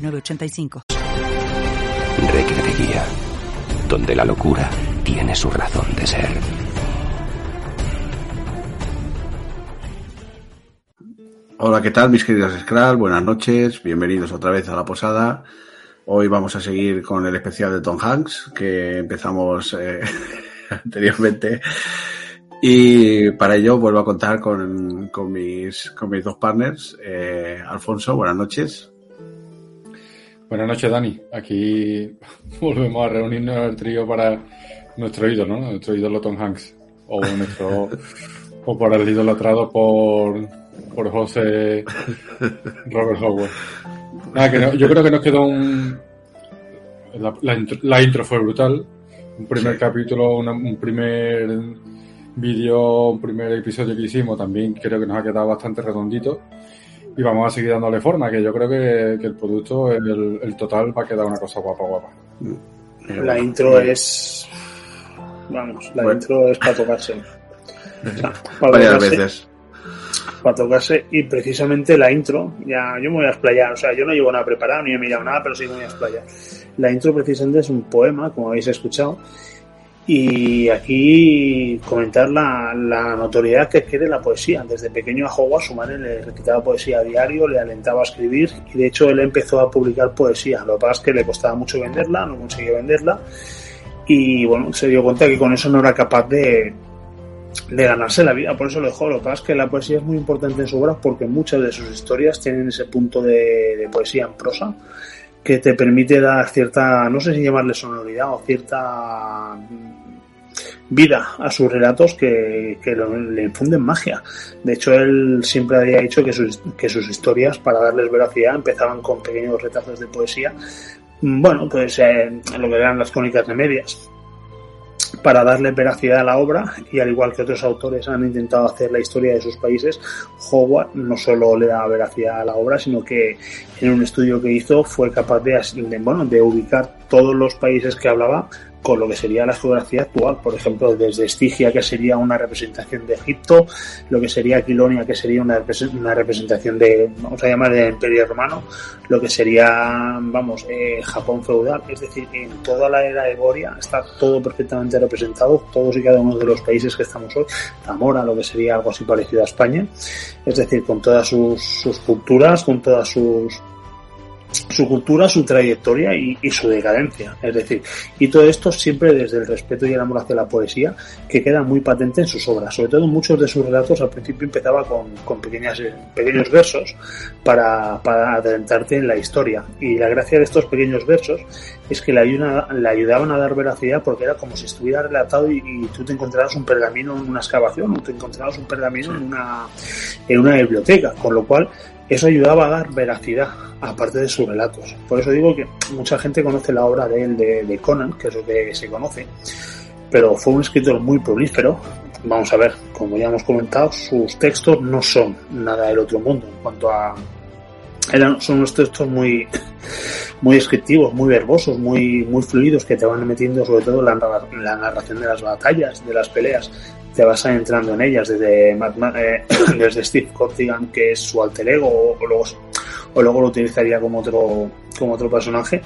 906985. Recretería, donde la locura tiene su razón de ser. Hola, ¿qué tal mis queridos Skral? Buenas noches, bienvenidos otra vez a la posada. Hoy vamos a seguir con el especial de Tom Hanks que empezamos eh, anteriormente. Y para ello vuelvo a contar con, con mis, con mis dos partners. Eh, Alfonso, buenas noches. Buenas noches, Dani. Aquí volvemos a reunirnos el trío para nuestro ídolo, ¿no? Nuestro ídolo Tom Hanks. O nuestro. o por el idolatrado por. por José Robert Howard. Nada, que no- yo creo que nos quedó un. La, la intro, la intro fue brutal. Un primer capítulo, una- un primer vídeo, un primer episodio que hicimos también creo que nos ha quedado bastante redondito. Y vamos a seguir dándole forma, que yo creo que, que el producto, el, el total, va a quedar una cosa guapa, guapa. La intro es. Vamos, la Bueno. intro es para tocarse. O sea, para Varias tocarse, veces. para tocarse. Y precisamente la intro, ya yo me voy a explayar. O sea, yo no llevo nada preparado ni he mirado nada, pero sí me voy a explayar. La intro precisamente es un poema, como habéis escuchado. Y aquí comentar la, la notoriedad que quiere la poesía. Desde pequeño a Howard su madre le recitaba poesía a diario, le alentaba a escribir y de hecho él empezó a publicar poesía. Lo que pasa es que le costaba mucho venderla, no conseguía venderla y bueno, se dio cuenta que con eso no era capaz de, de ganarse la vida, por eso lo dejó. Lo que pasa es que la poesía es muy importante en su obra porque muchas de sus historias tienen ese punto de, poesía en prosa que te permite dar cierta, no sé si llamarle sonoridad o cierta vida a sus relatos que, que lo- le infunden magia. De hecho, él siempre había dicho que sus, que sus historias, para darles veracidad, empezaban con pequeños retazos de poesía. Mm, Bueno, pues eh, lo que eran las crónicas de medias para darle veracidad a la obra y al igual que otros autores han intentado hacer la historia de sus países, Howard no solo le da veracidad a la obra, sino que en un estudio que hizo fue capaz de, de, bueno, de ubicar todos los países que hablaba con lo que sería la geografía actual, por ejemplo, desde Estigia, que sería una representación de Egipto, lo que sería Aquilonia, que sería una, repres- una representación de, vamos a llamar, del Imperio Romano, lo que sería, vamos, eh, Japón feudal, es decir, en toda la era de Goria está todo perfectamente representado, todos y cada uno de los países que estamos hoy, Zamora, lo que sería algo así parecido a España, es decir, con todas sus, sus culturas, con todas sus su cultura, su trayectoria y, su decadencia. Es decir, y todo esto siempre desde el respeto y el amor hacia la poesía, que queda muy patente en sus obras. Sobre todo muchos de sus relatos al principio empezaba con, pequeñas, eh, pequeños versos para, adelantarte en la historia. Y la gracia de estos pequeños versos es que le, ayuda- le ayudaban a dar veracidad porque era como si estuviera relatado y, y tú te encontraras un pergamino en una excavación o te encontraras un pergamino en una, en una biblioteca, con lo cual eso ayudaba a dar veracidad, aparte de sus relatos. Por eso digo que mucha gente conoce la obra de él, de, Conan, que es lo que se conoce, pero fue un escritor muy prolífero. Vamos a ver, como ya hemos comentado, sus textos no son nada del otro mundo en cuanto a. Eran, son unos textos muy, muy descriptivos, muy verbosos, muy, muy fluidos, que te van metiendo sobre todo la, la narración de las batallas, de las peleas, te vas adentrando en ellas desde, eh, desde Steve Cortigan, que es su alter ego, o, luego, o luego lo utilizaría como otro, como otro personaje.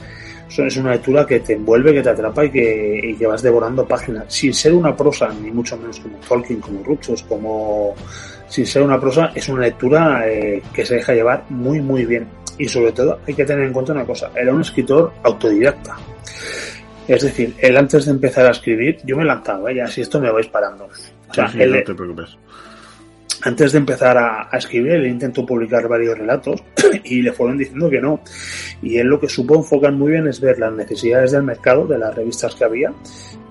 Es una lectura que te envuelve, que te atrapa y que, y que vas devorando páginas, sin ser una prosa, ni mucho menos como Tolkien, como Ruchos, como sin ser una prosa, es una lectura eh, que se deja llevar muy, muy bien. Y sobre todo hay que tener en cuenta una cosa, era un escritor autodidacta. Es decir, él antes de empezar a escribir, yo me lanzaba, ya, si esto me vais parando. O sea, Sí, sí, él, no te preocupes. antes de empezar a, a escribir, él intentó publicar varios relatos y le fueron diciendo que no. Y él lo que supo enfocar muy bien es ver las necesidades del mercado, de las revistas que había,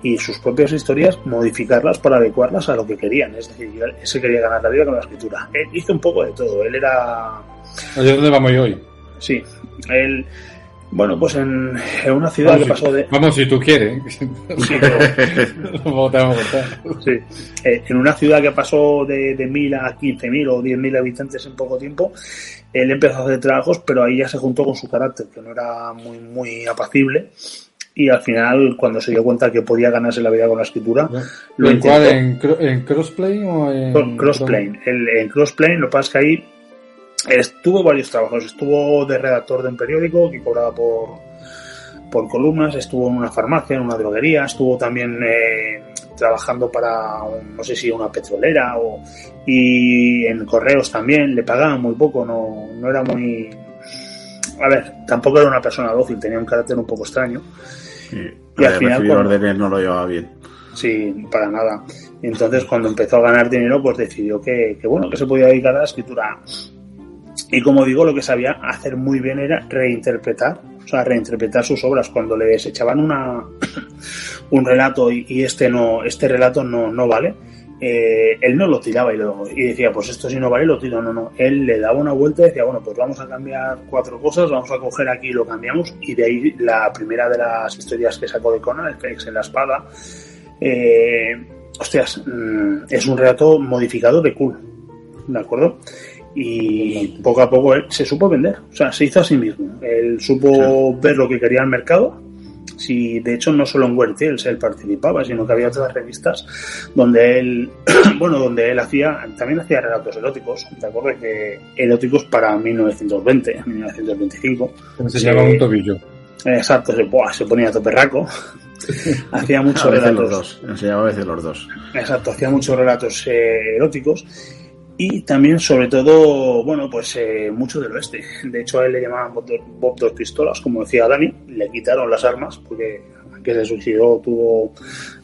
y sus propias historias, modificarlas para adecuarlas a lo que querían. Es decir, él se quería ganar la vida con la escritura. Él hizo un poco de todo. Él era Oye, ¿dónde vamos hoy? Sí, él Bueno, pues en, en una ciudad Vamos, que pasó de... Vamos, si tú quieres. Sí, pero-. Sí. Eh, en una ciudad que pasó de, de 1.000 a 15.000 o 10.000 habitantes en poco tiempo, él empezó a hacer trabajos, pero ahí ya se juntó con su carácter, que no era muy, muy apacible. Y al final, cuando se dio cuenta que podía ganarse la vida con la escritura, lo intentó. ¿En, en crossplay o en.? Cro- Crossplane. El, en Crossplane, lo que pasa es que ahí estuvo varios trabajos. Estuvo de redactor de un periódico que cobraba por, por columnas, estuvo en una farmacia, en una droguería, estuvo también eh, trabajando para, un- no sé si una petrolera o, y en correos también. Le pagaban muy poco, no, no era muy. A ver, tampoco era una persona dócil, tenía un carácter un poco extraño. Sí. Y al final, cuando- órdenes no lo llevaba bien. Sí, para nada. Entonces cuando empezó a ganar dinero, pues decidió que, que, bueno, que se podía dedicar a la escritura. Y como digo, lo que sabía hacer muy bien era reinterpretar, o sea, reinterpretar sus obras. Cuando le desechaban una, un relato y, y este no, este relato no, no vale, eh, él no lo tiraba y, lo, y decía, pues esto si no vale, lo tiro. No, no. Él le daba una vuelta y decía, bueno, pues vamos a cambiar cuatro cosas, vamos a coger aquí y lo cambiamos. Y de ahí la primera de las historias que sacó de Conan, el Fénix en la espada, eh, hostias, mm, es un relato modificado de cool, ¿de acuerdo? Y poco a poco él se supo vender, o sea, se hizo a sí mismo. Él supo ver lo que quería el mercado. Si, de hecho, no solo en Weird Tales él participaba, sino que había otras revistas donde él, bueno, donde él hacía, también hacía relatos eróticos, ¿de acuerdo? Que eróticos para 1920, 1925. Me enseñaba un tobillo. Exacto, se, buah, se ponía toperraco. hacía muchos veces los relatos. dos. Enseñaba a veces los dos. Exacto, hacía muchos relatos eh, eróticos y también, sobre todo, bueno, pues eh, mucho del oeste. De hecho, a él le llamaban Bob, dos- Bob dos pistolas, como decía Dani, le quitaron las armas porque que se suicidó tuvo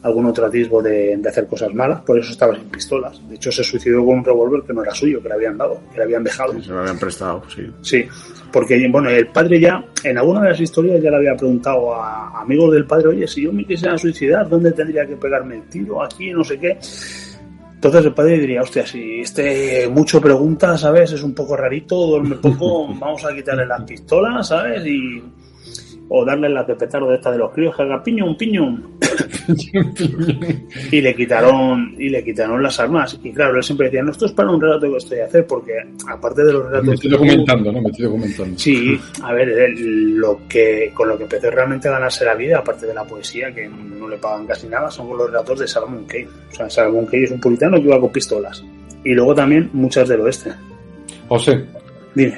algún otro atisbo de, de hacer cosas malas, por eso estaba sin pistolas. De hecho, se suicidó con un revólver que no era suyo, que le habían dado, que le habían dejado. Se lo habían prestado, sí. Sí, porque bueno, el padre ya, en alguna de las historias ya le había preguntado a amigos del padre, oye, si yo me quisiera suicidar, ¿dónde tendría que pegarme el tiro? Aquí, no sé qué. Entonces el padre diría, hostia, si este mucho pregunta, ¿sabes? Es un poco rarito, duerme poco, vamos a quitarle las pistolas, ¿sabes? Y... O darle la de petardo de esta de los críos que haga piñón, piñón. y le quitaron y le quitaron las armas. Y claro, él siempre decía, no, esto es para un relato que estoy a hacer, porque aparte de los relatos... Me estoy que documentando, ¿no? Me estoy documentando. Sí, a ver, lo que con lo que empezó realmente a ganarse la vida, aparte de la poesía, que no le pagan casi nada, son los relatos de Salomon Kane. O sea, Salomon Kane es un puritano que iba con pistolas. Y luego también muchas del oeste. José, Dime,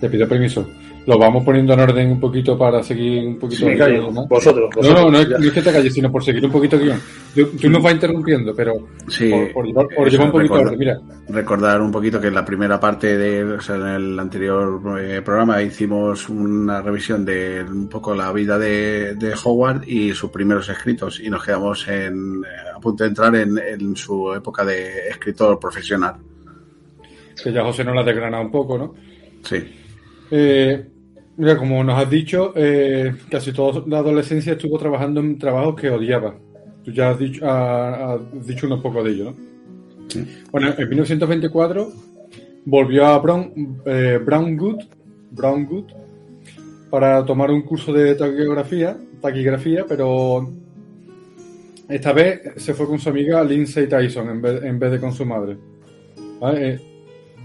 te pido permiso. Lo vamos poniendo en orden un poquito para seguir un poquito me el callo. guion, ¿no? Vosotros, No, vosotros. no, no es, ya. no es que te calles, sino por seguir un poquito el guion. Tú, tú nos vas interrumpiendo, pero Sí, por, por llevar, por eso, llevar un poquito orden. Mira, Recordar un poquito que en la primera parte de, o sea, en el anterior eh, programa hicimos una revisión de un poco la vida de, de Howard y sus primeros escritos y nos quedamos en, eh, a punto de entrar en, en su época de escritor profesional. que ya José nos la ha desgranado un poco, ¿no? Sí, Eh, mira, como nos has dicho, eh, casi toda la adolescencia estuvo trabajando en trabajos que odiaba. Tú ya has dicho, ha- has dicho unos pocos de ellos, ¿no? Sí. Bueno, en 1924 volvió a Brown, eh, Brownwood, Brownwood para tomar un curso de taquigrafía, taquigrafía, pero esta vez se fue con su amiga Lindsay Tyson en vez, en vez de con su madre. ¿Vale?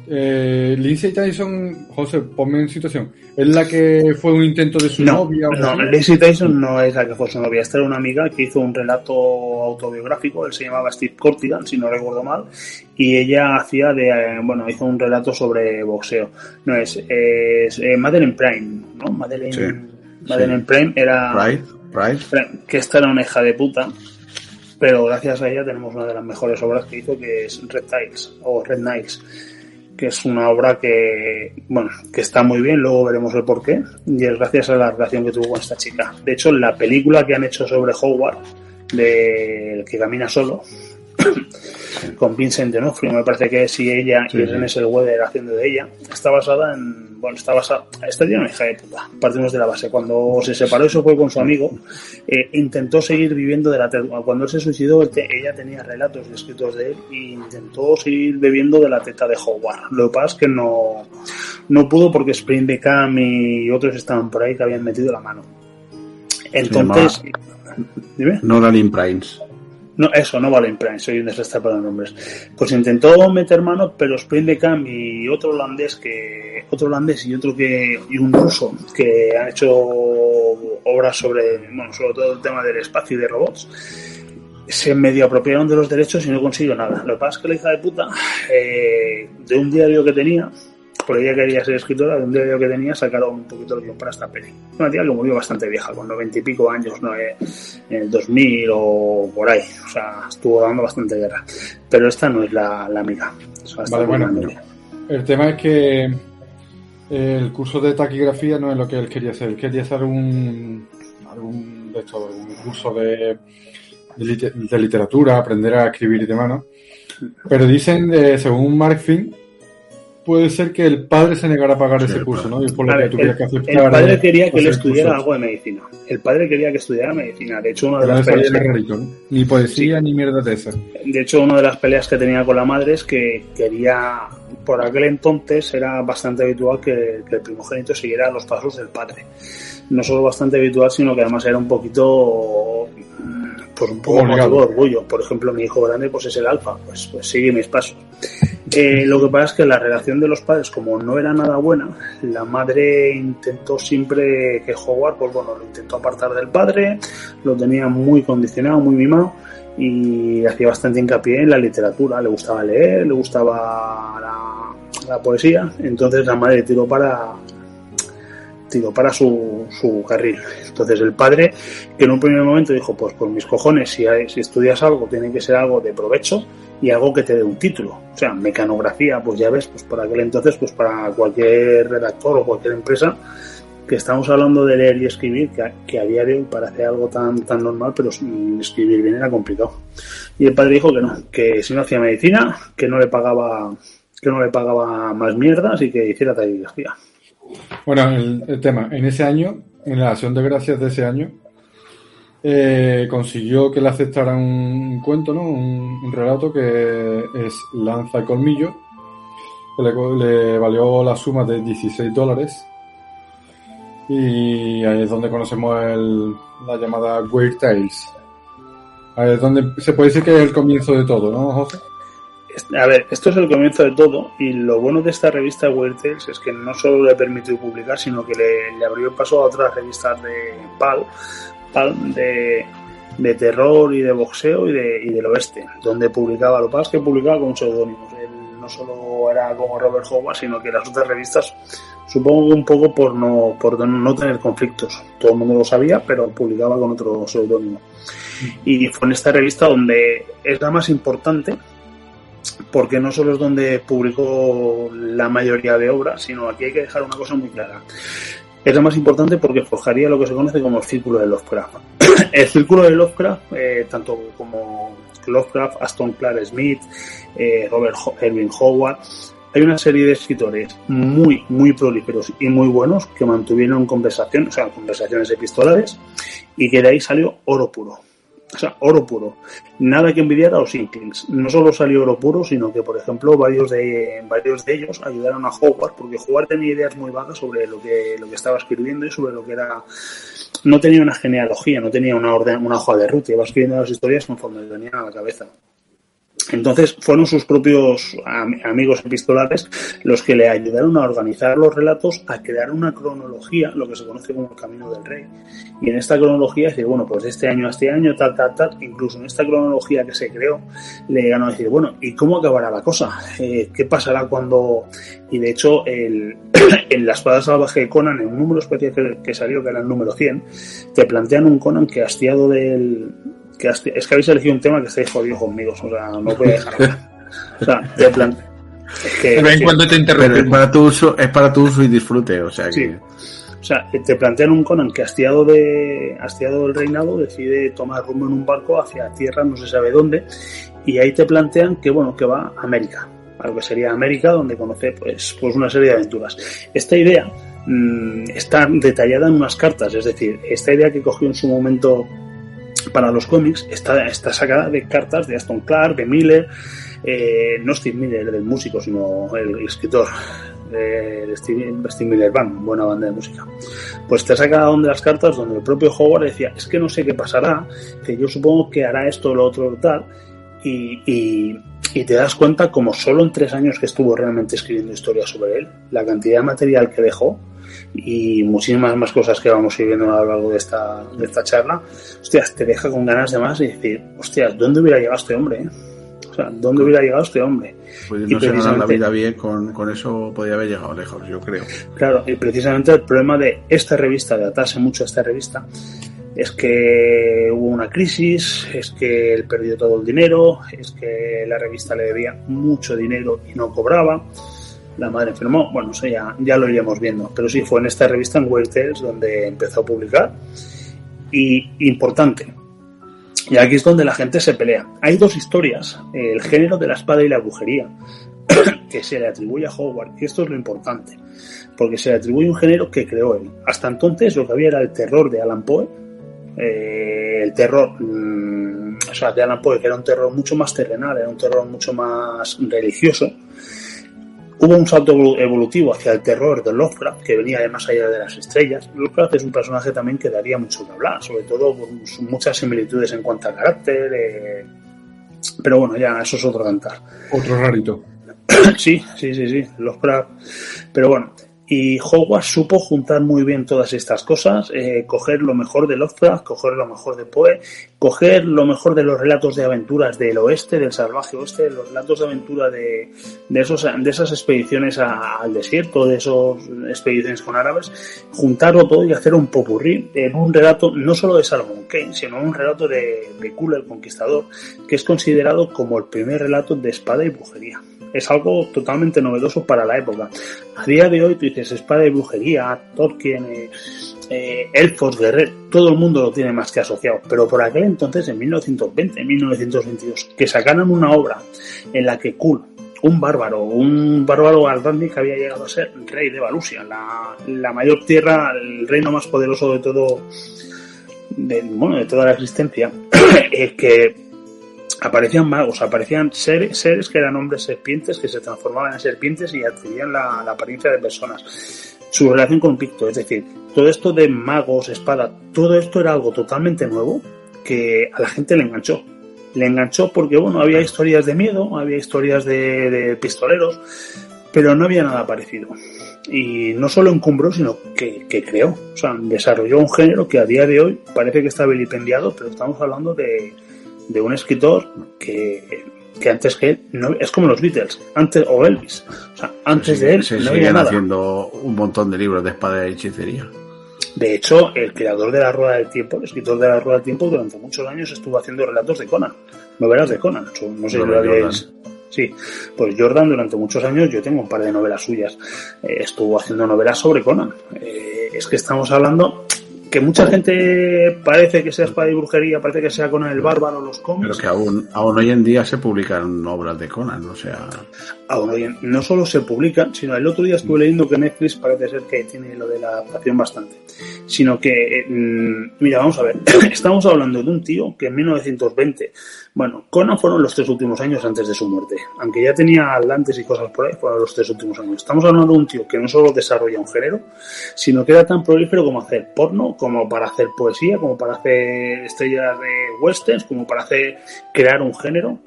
Eh, Lindsay Tyson, José, ponme en situación. ¿Es la que fue un intento de su No, novia? no? Lacey Tyson no es la que fue su novia. Esta era una amiga que hizo un relato autobiográfico. Él se llamaba Steve Cortigan, si no recuerdo mal. Y ella hacía de, eh, bueno, hizo un relato sobre boxeo. No es, es eh, Madeleine Prime, ¿no? Madeleine, Sí, Madeleine Prime era. Que esta era una hija de puta. Pero gracias a ella tenemos una de las mejores obras que hizo, que es Red Tiles o Red Nights que es una obra que, bueno, que está muy bien, luego veremos el porqué, y es gracias a la relación que tuvo con esta chica. De hecho, la película que han hecho sobre Howard, de El que camina solo, con Vincent D'Onofrio, me parece que es, y ella Sí, y sí. René Zellweger haciendo de ella, está basada en, bueno, está basado, esta tiene una hija de puta, partimos de la base. Cuando se separó y se fue con su amigo, eh, intentó seguir viviendo de la teta. Cuando él se suicidó, ella tenía relatos escritos de él e intentó seguir bebiendo de la teta de Howard. Lo que pasa es que no, no pudo porque Spring Beckham y otros estaban por ahí que habían metido la mano. Entonces, dime. Nolan Primes. No, eso, no vale Prime, soy un desastre para los nombres. Pues intentó meter mano, pero Spring de Cam y otro holandés que, otro holandés y otro que, y un ruso que han hecho obras sobre, bueno, sobre todo el tema del espacio y de robots, se medio apropiaron de los derechos y no consiguió nada. Lo que pasa es que la hija de puta, eh, de un diario que tenía, porque ella quería ser escritora, de un diario que tenía sacaron un poquito el guion para esta peli. Una tía que murió bastante vieja, con noventa y pico años, ¿no? Eh, en el 2000 o por ahí. O sea, estuvo dando bastante guerra. Pero esta no es la, la amiga. vale, bueno, el tema es que el curso de taquigrafía no es lo que él quería hacer. Él quería hacer un, algún de esto, un curso de, de, literatura, aprender a escribir y demás, ¿no? Pero dicen, eh, según Mark Finn, puede ser que el padre se negara a pagar ese curso, ¿no? Y por lo que tuviera que aceptar. El padre quería que él estudiara algo de medicina. El padre quería que estudiara medicina. De hecho, una de las peleas. Ni poesía ni mierda de esa. De hecho, una de las peleas que tenía con la madre es que quería. Por aquel entonces era bastante habitual que, el primogénito siguiera los pasos del padre. No solo bastante habitual, sino que además era un poquito un poco de orgullo. Por ejemplo, mi hijo grande pues es el alfa, pues, pues sigue mis pasos. Eh, lo que pasa es que la relación de los padres, como no era nada buena, la madre intentó siempre que Howard, pues bueno, lo intentó apartar del padre, lo tenía muy condicionado, muy mimado y hacía bastante hincapié en la literatura, le gustaba leer, le gustaba la, la poesía, entonces la madre tiró para, para su, su carril. Entonces el padre, en un primer momento dijo, pues por mis cojones, si, si estudias algo, tiene que ser algo de provecho y algo que te dé un título. O sea, mecanografía, pues ya ves, pues por aquel entonces, pues para cualquier redactor o cualquier empresa, que estamos hablando de leer y escribir, que, que a día parece algo tan, tan normal, pero escribir bien era complicado. Y el padre dijo que no, que si no hacía medicina, que no le pagaba que no le pagaba más mierdas y que hiciera taquigrafía. Bueno, el, tema, en ese año, en la acción de gracias de ese año, eh, consiguió que le aceptara un cuento, ¿no? Un, relato que es Lanza y Colmillo, que le, valió la suma de 16 dólares. Y ahí es donde conocemos la llamada Weird Tales. Ahí es donde se puede decir que es el comienzo de todo, ¿no, José? A ver, esto es el comienzo de todo y lo bueno de esta revista Weird Tales es que no solo le permitió publicar, sino que le, abrió paso a otras revistas de PAL, PAL de, de terror y de boxeo y, de, y del oeste, donde publicaba, lo que que publicaba con seudónimos. Él no solo era como Robert Howard, sino que las otras revistas, supongo que un poco por no, por no tener conflictos. Todo el mundo lo sabía, pero publicaba con otro seudónimo. Y fue en esta revista donde es la más importante porque no solo es donde publicó la mayoría de obras, sino aquí hay que dejar una cosa muy clara. Es lo más importante porque forjaría lo que se conoce como el círculo de Lovecraft. el círculo de Lovecraft, eh, tanto como Lovecraft, Aston Clark Smith, eh, Robert Erwin Howard, hay una serie de escritores muy, muy prolíferos y muy buenos que mantuvieron conversaciones, o sea, conversaciones epistolares, y que de ahí salió oro puro. O sea, oro puro. Nada que envidiar a los Inklings. No solo salió oro puro, sino que, por ejemplo, varios de, varios de ellos ayudaron a Howard, porque Howard tenía ideas muy vagas sobre lo que, lo que estaba escribiendo y sobre lo que era... No tenía una genealogía, no tenía una, orden, una hoja de ruta, iba escribiendo las historias conforme tenía a la cabeza. Entonces fueron sus propios amigos epistolares los que le ayudaron a organizar los relatos, a crear una cronología, lo que se conoce como el camino del rey. Y en esta cronología decir, bueno, pues de este año a este año, tal, tal, tal, incluso en esta cronología que se creó, le llegaron a decir, bueno, ¿y cómo acabará la cosa? Eh, ¿Qué pasará cuando...? Y de hecho, el, en La espada salvaje de Conan, en un número especial que, que salió, que era el número 100, te plantean un Conan que hastiado del es que habéis elegido un tema que estáis jodidos conmigo, o sea, no voy a dejar. o sea, de plan. Es que, te es para tu uso, es para tu uso y disfrute, o sea sí. O sea, te plantean un Conan que hastiado de hastiado del reinado decide tomar rumbo en un barco hacia tierra, no se sabe dónde, y ahí te plantean que bueno, que va a América, a lo que sería América, donde conoce pues, pues una serie de aventuras. Esta idea mmm, está detallada en unas cartas, es decir, esta idea que cogió en su momento para los cómics está, está sacada de cartas de Aston Clark, de Miller, eh, no Steve Miller, del músico, sino el, escritor, eh, Steve, Steve, Miller Band, buena banda de música. Pues te saca de las cartas donde el propio Howard decía, es que no sé qué pasará, que yo supongo que hará esto, lo otro, tal, y, y, y te das cuenta como solo en tres años que estuvo realmente escribiendo historias sobre él, la cantidad de material que dejó, y muchísimas más cosas que vamos viendo a lo largo de esta, de esta charla, hostias, te deja con ganas de más y decir, hostias, ¿dónde hubiera llegado este hombre? Eh? O sea, ¿dónde hubiera llegado este hombre? Pues no se precisamente... la vida bien, con, con, eso podría haber llegado lejos, yo creo. Claro, y precisamente el problema de esta revista, de atarse mucho a esta revista, es que hubo una crisis, es que él perdió todo el dinero, es que la revista le debía mucho dinero y no cobraba la madre enfermó, bueno, ya, ya lo iríamos viendo, pero sí fue en esta revista en Weird Tales donde empezó a publicar y importante, y aquí es donde la gente se pelea. Hay dos historias, el género de la espada y la brujería, que se le atribuye a Howard, y esto es lo importante, porque se le atribuye un género que creó él. Hasta entonces lo que había era el terror de Alan Poe, eh, el terror, mmm, o sea, de Alan Poe, que era un terror mucho más terrenal, era un terror mucho más religioso, Hubo un salto evolutivo hacia el terror de Lovecraft, que venía de más allá de las estrellas. Lovecraft es un personaje también que daría mucho que hablar, sobre todo por muchas similitudes en cuanto a carácter. Eh... Pero bueno, ya eso es otro cantar. Otro rarito. sí, sí, sí, sí, Lovecraft. Pero bueno, y Hogwarts supo juntar muy bien todas estas cosas, eh, coger lo mejor de Lovecraft, coger lo mejor de Poe, coger lo mejor de los relatos de aventuras del oeste, del salvaje oeste, de los relatos de aventura de, de, esas expediciones a, al desierto, de esas expediciones con árabes, juntarlo todo y hacer un popurrí en un relato no solo de Salomon Kane, sino un relato de, de Kula el Conquistador, que es considerado como el primer relato de espada y brujería es algo totalmente novedoso para la época. A día de hoy tú dices espada y brujería, Tolkien, eh, eh, elfos, todo el mundo lo tiene más que asociado, pero por aquel entonces, en 1920, en 1922, que sacaran una obra en la que Kul, un bárbaro, un bárbaro Aldandi que había llegado a ser rey de Valusia, la, la mayor tierra, el reino más poderoso de todo, de, bueno, de toda la existencia, eh, que aparecían magos, aparecían seres, seres que eran hombres serpientes que se transformaban en serpientes y adquirían la, la apariencia de personas. Su relación con Picto, es decir, todo esto de magos, espada, todo esto era algo totalmente nuevo que a la gente le enganchó. Le enganchó porque, bueno, había historias de miedo, había historias de, de pistoleros, pero no había nada parecido. Y no solo encumbró, sino que, que, creó. O sea, desarrolló un género que a día de hoy parece que está vilipendiado, pero estamos hablando de, de un escritor que, que antes que él no, es como los Beatles antes o Elvis o sea antes sí, de él se no había nada. haciendo un montón de libros de espada y hechicería. De hecho el creador de la rueda del tiempo el escritor de la rueda del tiempo durante muchos años estuvo haciendo relatos de Conan novelas de Conan. No sé si lo habíais Sí, pues Jordan durante muchos años, yo tengo un par de novelas suyas, eh, estuvo haciendo novelas sobre Conan. Eh, es que estamos hablando que mucha gente parece que sea espada y brujería, parece que sea Conan el bárbaro, los cómics. Pero que aún, aún hoy en día se publican obras de Conan, o sea. Aún hoy en, no solo se publican, sino el otro día estuve leyendo que Netflix parece ser que tiene lo de la adaptación bastante. Sino que, mmm, mira, vamos a ver, estamos hablando de un tío que en 1920, bueno, Conan fueron los tres últimos años antes de su muerte. Aunque ya tenía Atlantes y cosas por ahí, fueron los tres últimos años. Estamos hablando de un tío que no solo desarrolla un género, sino que era tan prolífero como hacer porno, como para hacer poesía, como para hacer estrellas de westerns, como para hacer crear un género,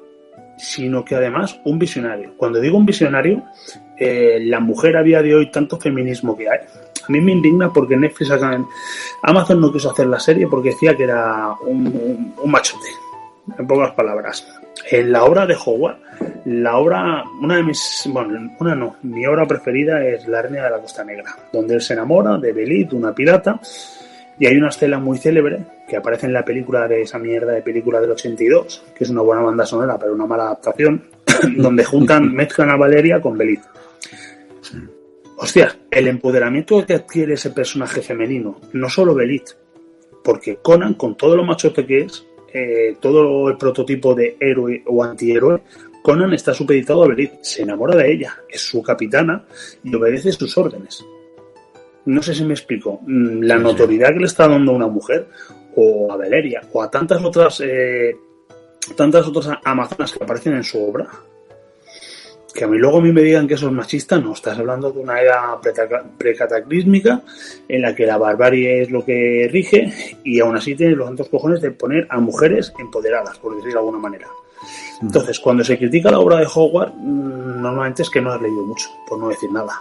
sino que además un visionario. Cuando digo un visionario, eh, la mujer a día de hoy, tanto feminismo que hay, a mí me indigna porque Netflix, Amazon no quiso hacer la serie porque decía que era un, un, un machote, en pocas palabras. En la obra de Howard, la obra, una de mis, bueno, una no, mi obra preferida es La Reina de la Costa Negra, donde él se enamora de Belit, una pirata, y hay una escena muy célebre que aparece en la película de esa mierda de película del 82, que es una buena banda sonora, pero una mala adaptación, donde juntan, mezclan a Valeria con Belit. Hostia, el empoderamiento que adquiere ese personaje femenino, no solo Belit, porque Conan, con todo lo machote que es, eh, todo el prototipo de héroe o antihéroe, Conan está supeditado a Berit, se enamora de ella, es su capitana y obedece sus órdenes. No sé si me explico. Mm, la notoriedad que le está dando a una mujer, o a Valeria, o a tantas otras, eh, tantas otras amazonas que aparecen en su obra, que a mí luego a mí me digan que eso es machista, no, estás hablando de una era precataclísmica en la que la barbarie es lo que rige y aún así tiene los tantos cojones de poner a mujeres empoderadas, por decirlo de alguna manera. Entonces, cuando se critica la obra de Howard, mm, normalmente es que no has leído mucho, por no decir nada.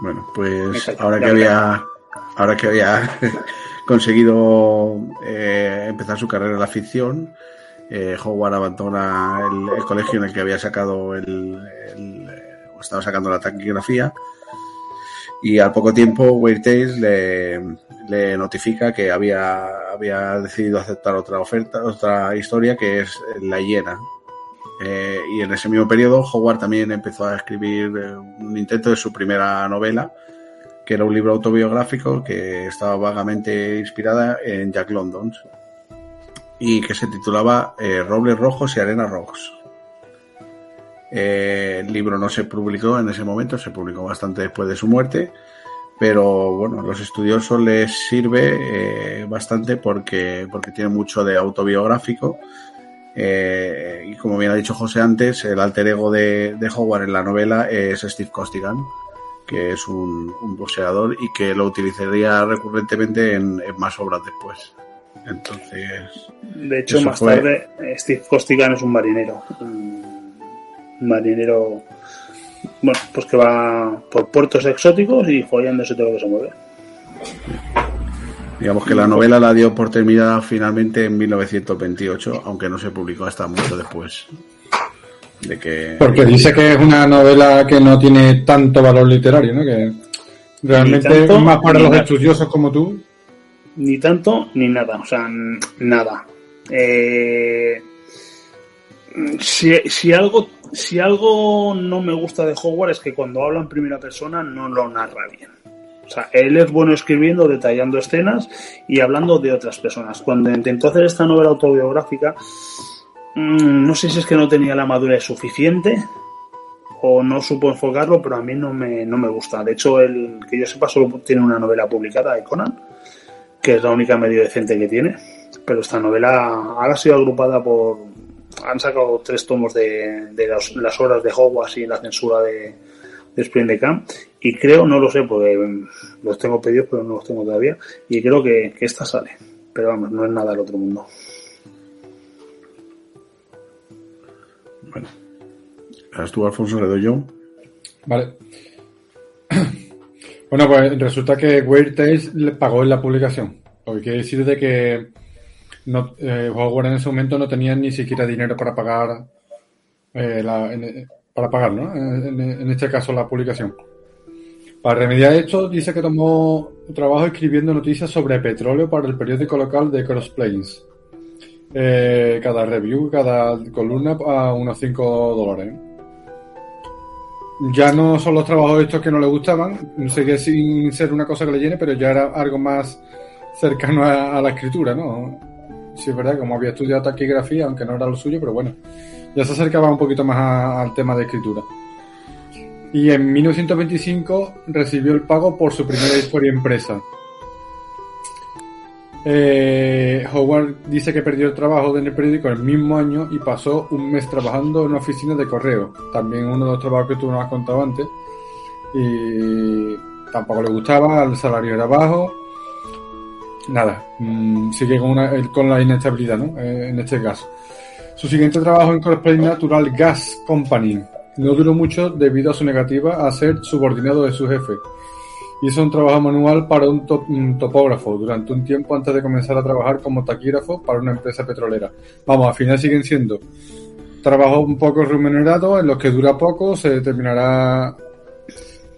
Bueno, pues ahora que había ahora que había conseguido eh, empezar su carrera en la ficción, eh, Howard abandona el, colegio en el que había sacado el, o estaba sacando la taquigrafía y al poco tiempo Weird le, le notifica que había, había decidido aceptar otra oferta, otra historia que es La hiena. Eh, y en ese mismo periodo Howard también empezó a escribir eh, un intento de su primera novela, que era un libro autobiográfico que estaba vagamente inspirada en Jack London y que se titulaba eh, Robles Rojos y Arenas Rojos. Eh, el libro no se publicó en ese momento, se publicó bastante después de su muerte, pero bueno, a los estudiosos les sirve bastante porque, porque tiene mucho de autobiográfico. Y como bien ha dicho José antes, el alter ego de, de Howard en la novela es Steve Costigan, que es un, boxeador y que lo utilizaría recurrentemente en más obras después. Entonces. De hecho, más tarde, Steve Costigan es un marinero. Un marinero. Bueno, pues que va por puertos exóticos y joyándose todo lo que se mueve. Digamos que la novela la dio por terminada finalmente en 1928, aunque no se publicó hasta mucho después. De que... Porque dice que es una novela que no tiene tanto valor literario, ¿no? Que realmente es más para los estudiosos como tú ni tanto ni nada, o sea, nada. Eh, si, algo, si algo no me gusta de Howard es que cuando habla en primera persona no lo narra bien. O sea, él es bueno escribiendo, detallando escenas y hablando de otras personas. Cuando intentó hacer esta novela autobiográfica, mm, no sé si es que no tenía la madurez suficiente o no supo enfocarlo, pero a mí no me, no me gusta. De hecho, el que yo sepa solo tiene una novela publicada de Conan que es la única medio decente que tiene. Pero esta novela ahora ha sido agrupada por. Han sacado tres tomos de, las obras de Hogwarts y la censura de, de Spring the Camp. Y creo, no lo sé, porque los tengo pedidos, pero no los tengo todavía. Y creo que, esta sale. Pero vamos, no es nada del otro mundo. Bueno. Ahora tú, Alfonso, le doy yo. Vale. Bueno, pues resulta que Weird Tales le pagó en la publicación. Lo que quiere decir de que no, eh, Hogwarts en ese momento no tenía ni siquiera dinero para pagar eh, la, para pagar, ¿no? En, este caso la publicación. Para remediar esto, dice que tomó trabajo escribiendo noticias sobre petróleo para el periódico local de Cross Plains. Eh, cada review, cada columna a unos 5 dólares ya no son los trabajos estos que no le gustaban, seguía sin ser una cosa que le llene, pero ya era algo más cercano a, la escritura, ¿no? Sí, es verdad, como había estudiado taquigrafía, aunque no era lo suyo, pero bueno, ya se acercaba un poquito más al tema de escritura. Y en 1925 recibió el pago por su primera historia impresa. Eh, Howard dice que perdió el trabajo en el periódico el mismo año y pasó un mes trabajando en una oficina de correo. También uno de los trabajos que tú nos has contado antes. Y tampoco le gustaba, el salario era bajo. Nada, mm, sigue con, con la inestabilidad, ¿no? Eh, en este caso. Su siguiente trabajo en Corporate Natural Gas Company no duró mucho debido a su negativa a ser subordinado de su jefe Hizo un trabajo manual para un, topógrafo durante un tiempo antes de comenzar a trabajar como taquígrafo para una empresa petrolera. Vamos, al final siguen siendo trabajos un poco remunerados, en los que dura poco, se terminará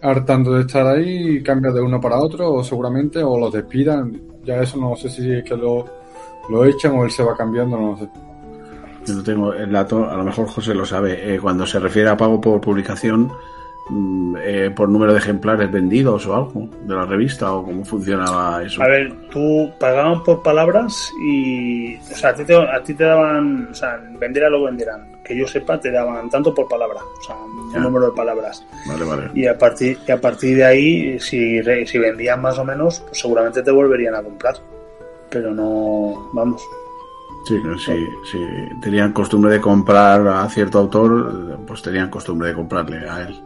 hartando de estar ahí y cambia de uno para otro, o seguramente, o los despidan. Ya eso no sé si es que lo, lo echan o él se va cambiando, no lo sé. Yo no tengo el dato, a lo mejor José lo sabe. Eh, cuando se refiere a pago por publicación, mm, eh, por número de ejemplares vendidos o algo de la revista o cómo funcionaba eso. A ver, tú pagaban por palabras y, o sea, a ti te, a ti te daban, o sea, venderá lo venderán. Que yo sepa, te daban tanto por palabra, o sea, Ya. un número de palabras. Vale, vale. Y a partir, y a partir de ahí, si, si vendían más o menos, pues seguramente te volverían a comprar. Pero no, vamos. Sí, que si, si tenían costumbre de comprar a cierto autor, pues tenían costumbre de comprarle a él.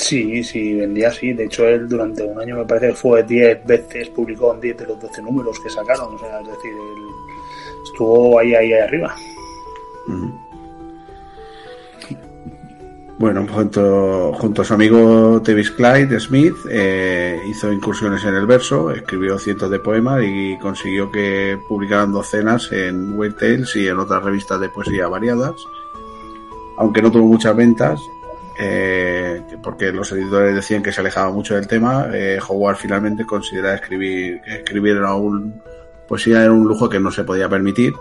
Sí, sí, vendía sí. De hecho, él durante un año me parece que fue 10 veces, publicó en 10 de los 12 números que sacaron. O sea, es decir, él estuvo ahí, ahí, ahí arriba. Bueno, junto, junto a su amigo Tevis Clyde Smith, eh, hizo incursiones en el verso, escribió cientos de poemas y consiguió que publicaran docenas en Weird Tales y en otras revistas de poesía variadas. Aunque no tuvo muchas ventas, eh, porque los editores decían que se alejaba mucho del tema, eh, Howard finalmente considera escribir, escribir era un, poesía era un lujo que no se podía permitir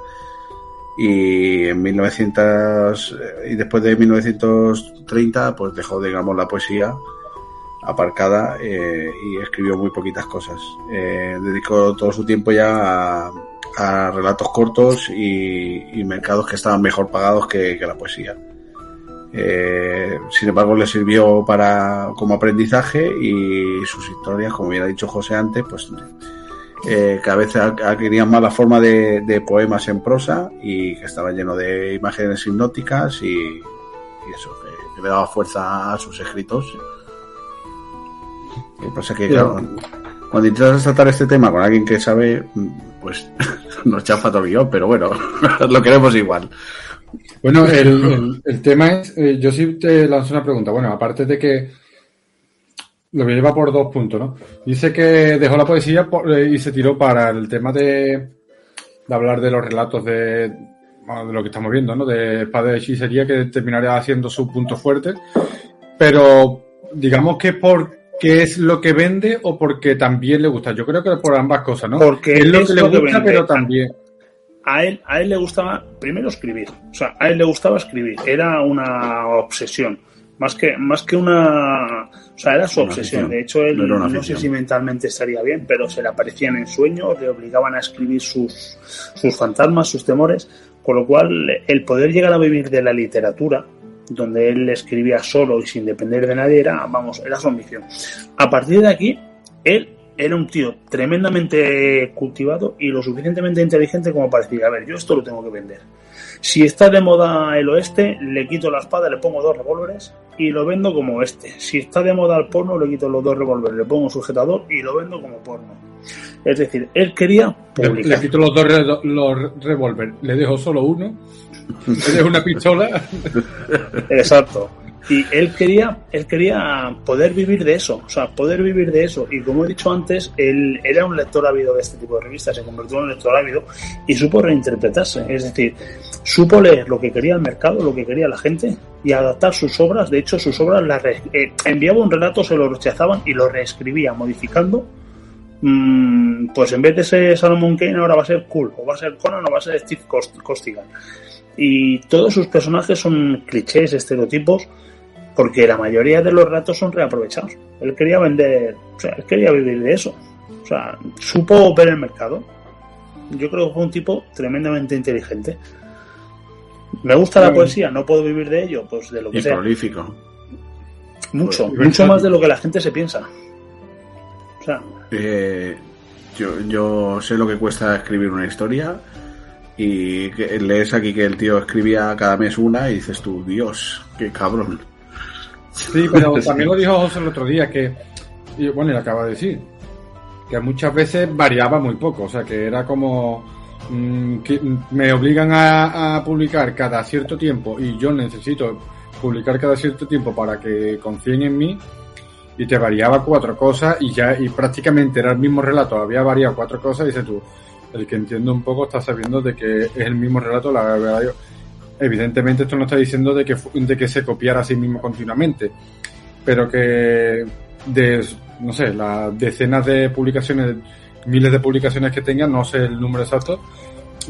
y en 1900 y después de 1930 pues dejó digamos la poesía aparcada eh, y escribió muy poquitas cosas. Eh, dedicó todo su tiempo ya a, a relatos cortos y, y mercados que estaban mejor pagados que, que la poesía. Eh, sin embargo le sirvió para como aprendizaje y sus historias como bien ha dicho José antes pues eh, vez a- adquirían más la forma de, de poemas en prosa y que estaba lleno de imágenes hipnóticas y, y eso, que, que le daba fuerza a sus escritos. Lo que pasa es que, claro, cuando intentas tratar este tema con alguien que sabe, pues nos chafa todo el guion, pero bueno, lo queremos igual. Bueno, el, el- el tema es, eh, yo sí te lanzo una pregunta. Bueno, aparte de que lo que lleva por dos puntos, ¿no? Dice que dejó la poesía por- eh, y se tiró para el tema de, de hablar de los relatos de, bueno, de lo que estamos viendo, ¿no? De espada de hechicería que terminaría haciendo su punto fuerte. Pero digamos que por qué es lo que vende o porque también le gusta. Yo creo que por ambas cosas, ¿no? Porque es lo es que le gusta, vende. pero también. A él, a él le gustaba primero escribir. O sea, a él le gustaba escribir. Era una obsesión. Más que, más que una. O sea, era su Una obsesión. afición. De hecho, él No no sé si mentalmente estaría bien, pero se le aparecían en sueños, le obligaban a escribir sus, sus fantasmas, sus temores. Con lo cual, el poder llegar a vivir de la literatura, donde él escribía solo y sin depender de nadie, era, vamos, era su ambición. A partir de aquí, él era un tío tremendamente cultivado y lo suficientemente inteligente como para decir, a ver, yo esto lo tengo que vender. Si está de moda el oeste, le quito la espada, le pongo dos revólveres y lo vendo como este. Si está de moda el porno, le quito los dos revólveres, le pongo un sujetador y lo vendo como porno. Es decir, él quería publicar. le quito los dos re- los revólver, le dejo solo uno, le dejo una pistola. Exacto. Y él quería, él quería poder vivir de eso, o sea, poder vivir de eso. Y como he dicho antes, él era un lector ávido de este tipo de revistas, se convirtió en un lector ávido y supo reinterpretarse. Es decir, supo leer lo que quería el mercado, lo que quería la gente y adaptar sus obras. De hecho, sus obras las eh, enviaba un relato, se lo rechazaban y lo reescribía, modificando. Mm, pues en vez de ser Salomon Kane, ahora va a ser Cool, o va a ser Conan, o va a ser Steve Cost- Costigan. Y todos sus personajes son clichés, estereotipos, porque la mayoría de los relatos son reaprovechados. Él quería vender, o sea, él quería vivir de eso. O sea, supo ver el mercado. Yo creo que fue un tipo tremendamente inteligente. ¿Me gusta la poesía? ¿No puedo vivir de ello? Pues de lo que Y sea. prolífico. Mucho, Pues, mucho versátil. más de lo que la gente se piensa. O sea, Eh, yo, yo sé lo que cuesta escribir una historia y que lees aquí que el tío escribía cada mes una y dices tú, Dios, qué cabrón. Sí, pero también lo dijo José el otro día que, y bueno, y lo acaba de decir, que muchas veces variaba muy poco, o sea, que era como mm, que me obligan a, a publicar cada cierto tiempo y yo necesito publicar cada cierto tiempo para que confíen en mí y te variaba cuatro cosas y ya y prácticamente era el mismo relato, había variado cuatro cosas y dices tú, el que entiende un poco está sabiendo de que es el mismo relato, la verdad yo- evidentemente esto no está diciendo de que, de que se copiara a sí mismo continuamente, pero que de, no sé, las decenas de publicaciones, miles de publicaciones que tenga, no sé el número exacto,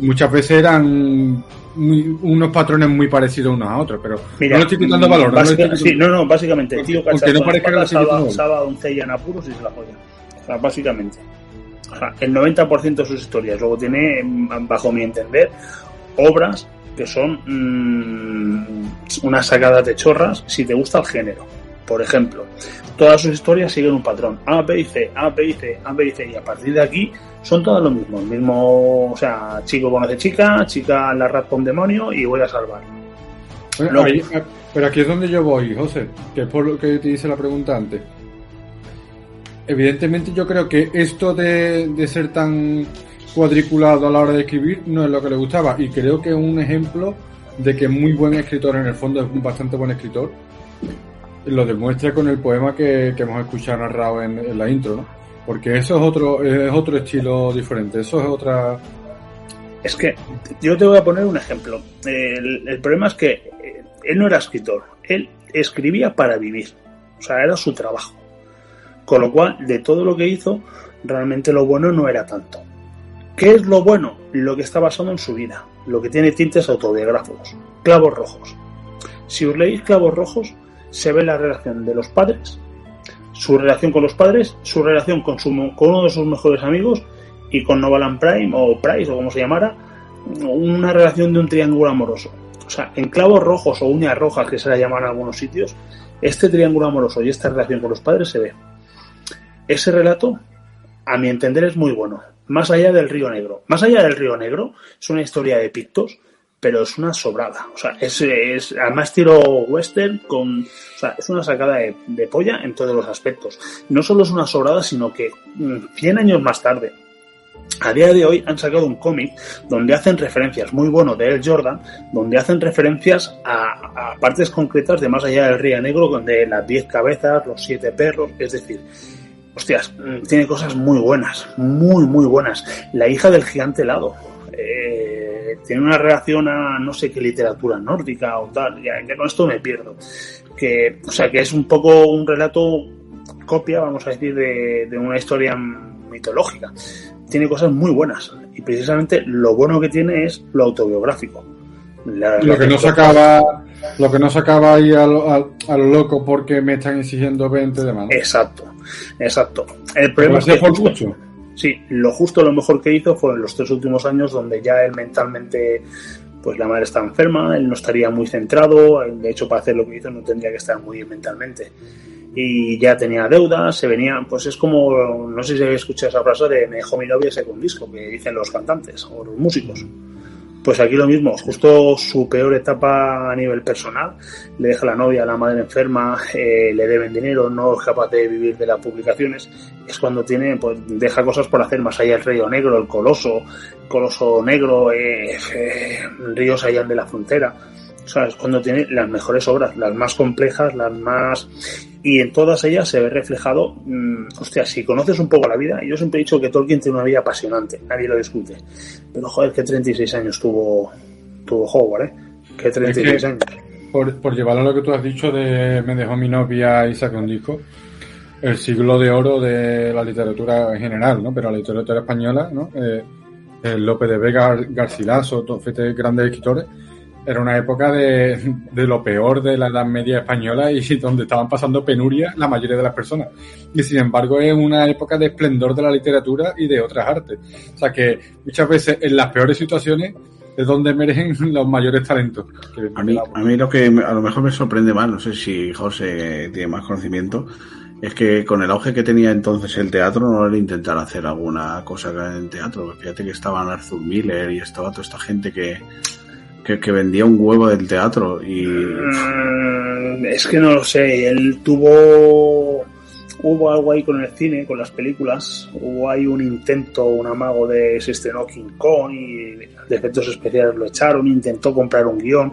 muchas veces eran muy- unos patrones muy parecidos unos a otros, pero Mira, no estoy quitando valor. No, estoy sí, no, no, básicamente, Porque- tío, porque cachazo no parezca que en estoy quitando doncella apuros y se la joya. O sea, básicamente. O sea, el 90% de sus historias. Luego tiene, mm, bajo mi entender, obras que son mm, unas sacadas de chorras si te gusta el género. Por ejemplo, todas sus historias siguen un patrón. A, B y C, A, B y C, A, B y C. Y a partir de aquí son todas lo mismo. El mismo, o sea, chico conoce chica, chica la raspa un demonio y voy a salvar. Ahí- eh, pero aquí es donde yo voy, José, que es por lo que te hice la pregunta antes. Evidentemente yo creo que esto de, de ser tan cuadriculado a la hora de escribir no es lo que le gustaba y creo que es un ejemplo de que muy buen escritor en el fondo, es un bastante buen escritor. Lo demuestra con el poema que, hemos escuchado narrado en, la intro, ¿no? Porque eso es otro, es otro estilo diferente, eso es otra... Es que yo te voy a poner un ejemplo. El, el problema es que eh, él no era escritor, él escribía para vivir. O sea, era su trabajo. Con lo cual, de todo lo que hizo, realmente lo bueno no era tanto. ¿Qué es lo bueno? Lo que está basado en su vida, lo que tiene tintes autobiográficos. Clavos rojos. Si os leéis Clavos rojos, se ve la relación de los padres, su relación con los padres, su relación con, con uno de sus mejores amigos y con Novaland Prime o Price o como se llamara, una relación de un triángulo amoroso. O sea, en clavos rojos o uñas rojas que se la llaman en algunos sitios, este triángulo amoroso y esta relación con los padres se ve. Ese relato, a mi entender, es muy bueno. Más allá del Río Negro. Más allá del Río Negro, es una historia de pictos, pero es una sobrada. O sea, es, es además tiro western con. O sea, es una sacada de, de polla en todos los aspectos. No solo es una sobrada, sino que mm, 100 años más tarde, a día de hoy han sacado un cómic donde hacen referencias muy bueno de El Jordan, donde hacen referencias a, a partes concretas de más allá del Río Negro, donde las 10 cabezas, los 7 perros, es decir, hostias, mm, tiene cosas muy buenas, muy, muy buenas. La hija del gigante helado. eh, tiene una relación a no sé qué literatura nórdica o tal, ya, ya con esto me pierdo. Que, o sea, que es un poco un relato copia, vamos a decir, de, de una historia mitológica. Tiene cosas muy buenas y precisamente lo bueno que tiene es lo autobiográfico. La- Lo que no sacaba, lo que no sacaba ahí a lo, a- a lo loco porque me están exigiendo 20 de mano. Exacto, exacto. El problema es que por mucho. Sí, lo justo, lo mejor que hizo fue en los tres últimos años donde ya él mentalmente, pues la madre está enferma, él no estaría muy centrado, de hecho para hacer lo que hizo no tendría que estar muy bien mentalmente. Y ya tenía deudas, se venía, pues es como, no sé si habéis escuchado esa frase de me dejó mi novia ese con disco, que dicen los cantantes o los músicos. Pues aquí lo mismo, justo su peor etapa a nivel personal, le deja la novia, la madre enferma, eh, le deben dinero, no es capaz de vivir de las publicaciones, es cuando tiene, pues deja cosas por hacer más allá del río negro, el coloso, coloso negro, eh, eh, ríos allá de la frontera. O sea, es cuando tiene las mejores obras, las más complejas, las más... Y en todas ellas se ve reflejado, mmm, hostia, si conoces un poco la vida, yo siempre he dicho que Tolkien tiene una vida apasionante, nadie lo discute. Pero joder, que 36 años tuvo, tuvo Howard, ¿eh? Que 36 Es que- años. Por, por llevarlo a lo que tú has dicho de me dejó mi novia y saqué un disco, el siglo de oro de la literatura en general, ¿no? Pero la literatura española, ¿no? Eh, López de Vega, Gar- Garcilaso, todos grandes escritores, era una época de, de lo peor de la Edad Media española y donde estaban pasando penuria la mayoría de las personas. Y sin embargo es una época de esplendor de la literatura y de otras artes. O sea que muchas veces en las peores situaciones es donde emergen los mayores talentos. Que- A mí, a mí lo que a lo mejor me sorprende más, no sé si José tiene más conocimiento, es que con el auge que tenía entonces el teatro no era intentar hacer alguna cosa en teatro. Fíjate que estaban Arthur Miller y estaba toda esta gente que, que, vendía un huevo del teatro y Mm, Es que no lo sé, él tuvo... Hubo algo ahí con el cine, con las películas. Hubo ahí un intento, un amago de se estrenó King Kong y de efectos especiales lo echaron. Intentó comprar un guion.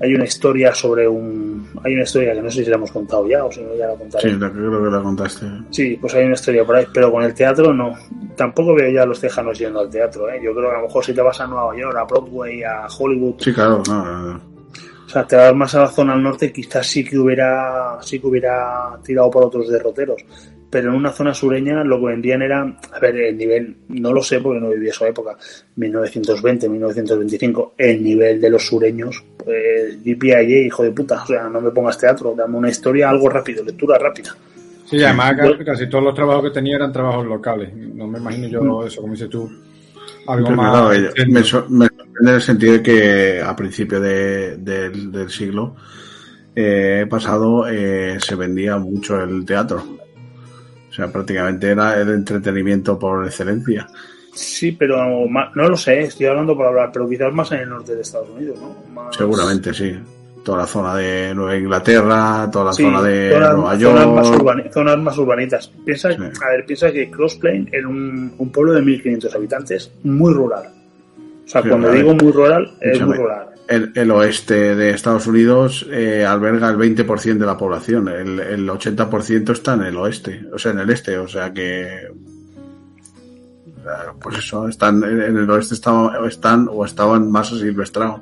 Hay una historia sobre un. Hay una historia que no sé si la hemos contado ya o si no ya la contaré. sí, la- creo que la contaste. Sí, pues hay una historia por ahí, pero con el teatro no. Tampoco veo ya a los tejanos yendo al teatro, ¿eh? Yo creo que a lo mejor si te vas a Nueva York, a Broadway, a Hollywood, Sí, claro, no, no, no. O sea, te vas más a la zona al norte, quizás sí que hubiera, sí que hubiera tirado por otros derroteros. pero en una zona sureña lo que vendían era, a ver, el nivel, no lo sé porque no viví esa época, 1920, 1925, el nivel de los sureños, pues, GPIA, hijo de puta, o sea, no me pongas teatro, dame una historia algo rápido, lectura rápida. Sí, además casi, casi todos los trabajos que tenía eran trabajos locales, no me imagino yo eso, como dices tú, algo Pero más... me, me en el sentido de que a principios de- del, del siglo eh, pasado eh, se vendía mucho el teatro. O sea, prácticamente era el entretenimiento por excelencia. Sí, pero no lo sé, estoy hablando por hablar, pero quizás más en el norte de Estados Unidos, ¿no? Más- Seguramente, sí. Toda la zona de Nueva Inglaterra, toda la Sí, zona de zonas, Nueva zonas más York. zonas más urbanitas. Piensa, Sí. A ver, piensa que Crossplain era un, un pueblo de 1.500 habitantes, muy rural. O sea, Sí, cuando digo muy rural, es muy rural. El, el oeste de Estados Unidos eh, alberga el 20% de la población. El, el 80% está en el oeste, o sea, en el este. O sea que. Pues eso, están en el oeste estaban, están o estaban más asilvestrados.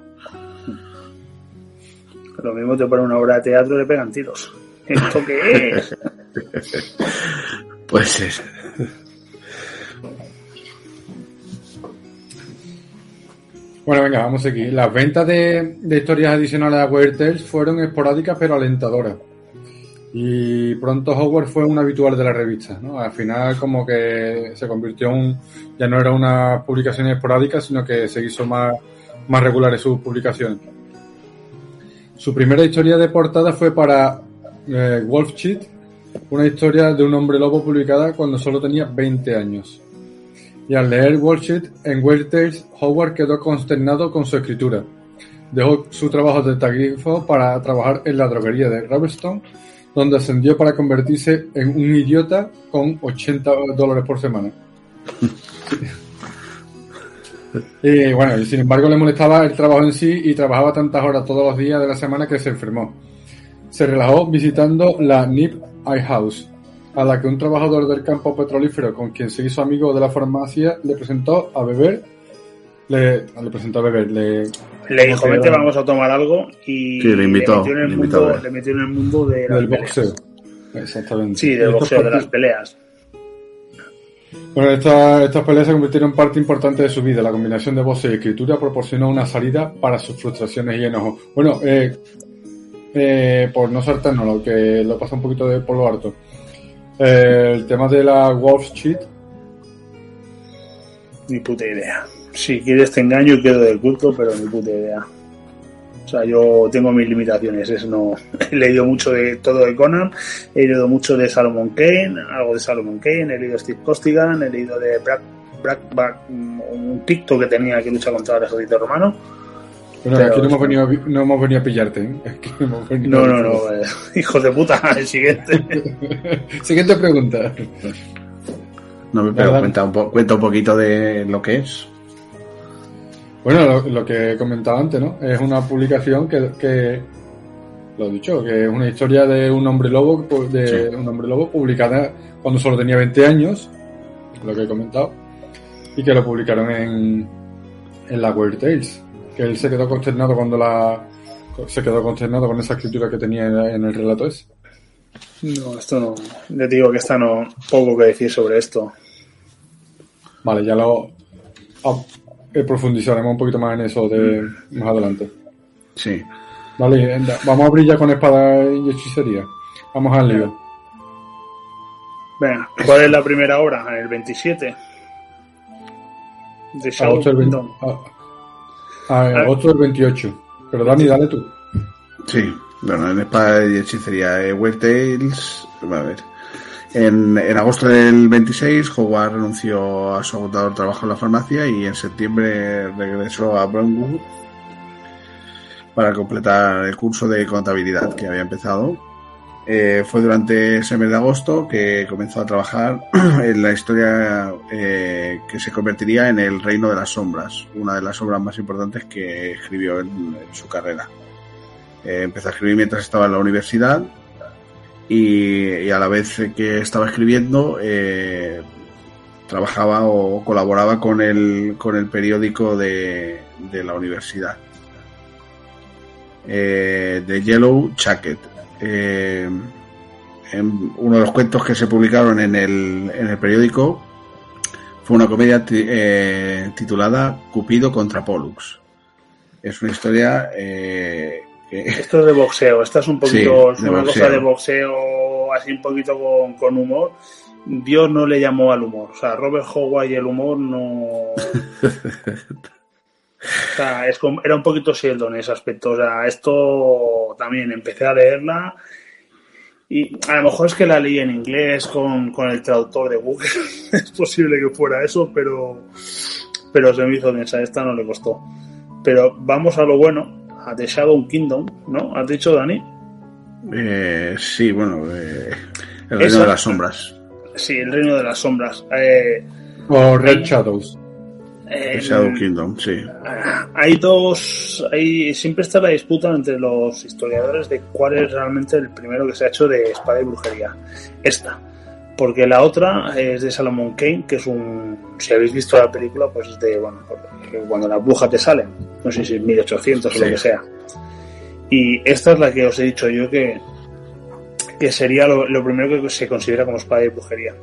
Lo mismo te ponen una obra de teatro y le pegan tiros. ¿Esto qué es? Puede ser. Bueno, venga, vamos aquí. Las ventas de, historias adicionales a Weird Tales fueron esporádicas pero alentadoras. Y pronto Howard fue un habitual de la revista, ¿no? Al final como que se convirtió en... Ya no era una publicación esporádica, sino que se hizo más, más regulares sus publicaciones. Su primera historia de portada fue para eh, Wolf Cheat, una historia de un hombre lobo publicada cuando solo tenía 20 años. Y al leer Wallshit en Weird Tales, Howard quedó consternado con su escritura. Dejó su trabajo de taquígrafo para trabajar en la droguería de Ravelstone, donde ascendió para convertirse en un idiota con 80 dólares por semana. y bueno, y sin embargo le molestaba el trabajo en sí y trabajaba tantas horas todos los días de la semana que se enfermó. Se relajó visitando la Nip Eye House, a la que un trabajador del campo petrolífero con quien se hizo amigo de la farmacia le presentó a beber. Le, le presentó a beber, le, Le dijo, era- vamos a tomar algo y Sí, le invitó, metió en el, le mundo, le metió en el mundo de del peleas. boxeo. Exactamente. Sí, del boxeo, de las peleas. Bueno, esta- estas peleas se convirtieron en parte importante de su vida. La combinación de voz y escritura proporcionó una salida para sus frustraciones y enojos. Bueno, eh, eh, por no saltarnos lo que lo pasa un poquito de por lo harto. Eh, el tema de la Wolf Cheat, Ni puta idea. Si quieres te engaño y quedo del culto, pero ni puta idea. O sea, yo tengo mis limitaciones. Es no... He leído mucho de todo de Conan, he leído mucho de Salomon Kane, algo de Salomon Kane, he leído Steve Costigan, he leído de Brack, Brackback, un un ticto que tenía que luchar contra el ejército romano. Bueno, Pero- aquí no hemos, venido, no hemos venido a pillarte. ¿eh? Aquí no hemos venido No, a- no, no, eh, hijos de puta, el siguiente. Siguiente pregunta. No pero cuenta un, po- cuenta un poquito de lo que es. Bueno, lo, lo que he comentado antes, ¿no? Es una publicación que, que lo he dicho, que es una historia de un hombre lobo, de Sí. un hombre lobo publicada cuando solo tenía 20 años, lo que he comentado, y que lo publicaron en, en la Weird Tales. Que él se quedó consternado cuando la se quedó consternado con esa escritura que tenía en, el relato ese. No, esto no. Le digo que está no. Poco que decir sobre esto. Vale, ya lo eh, profundizaremos un poquito más en eso de más adelante. Sí. Vale, anda, vamos a abrir ya con espada y hechicería. Vamos al lío. Venga, ¿cuál es la primera obra? En el 27. De Shadow Agosto del 20 Kingdom. A- a- agosto del 28. Pero Dani, dale tú. Sí, bueno, en Espada y Hechicería eh, Weird Tales, a ver. En, en agosto del 26, Howard renunció a su agotador trabajo en la farmacia y en septiembre regresó a Brownwood para completar el curso de contabilidad que había empezado. Eh, fue durante ese mes de agosto que comenzó a trabajar en la historia eh, que se convertiría en El Reino de las Sombras, una de las obras más importantes que escribió en- su carrera. Eh, empezó a escribir mientras estaba en la universidad y, a la vez que estaba escribiendo trabajaba o colaboraba con el, con el periódico de, la universidad, eh, de Yellow Jacket. Eh, en uno de los cuentos que se publicaron en el, en el periódico fue una comedia eh, titulada Cupido contra Pollux. Es una historia eh, Esto es de boxeo, esta es un poquito, es una cosa de boxeo así un poquito con, con humor. Dios no le llamó al humor. O sea, Robert Howard y el humor no. O sea, es como, era un poquito Sheldon en ese aspecto. O sea, esto también empecé a leerla y a lo mejor es que la leí en inglés con, con el traductor de Google. es posible que fuera eso, pero, pero se me hizo densa. Esta no le costó. Pero vamos a lo bueno, a The Shadow Kingdom, ¿no? ¿Has dicho, Dani? Eh, sí, bueno, eh, el reino de las sombras. Sí, el reino de las sombras. Eh, o Red Shadows. Eh, Shadow Kingdom, sí. Hay dos, hay, siempre está la disputa entre los historiadores de cuál es realmente el primero que se ha hecho de espada y brujería. Esta. Porque la otra es de Salomon Kane, que es un, si habéis visto la película, pues es de, bueno, cuando las brujas te salen, no sé si es 1800 o lo que sea. Y esta es la que os he dicho yo que, que sería lo, primero que se considera como espada y brujería.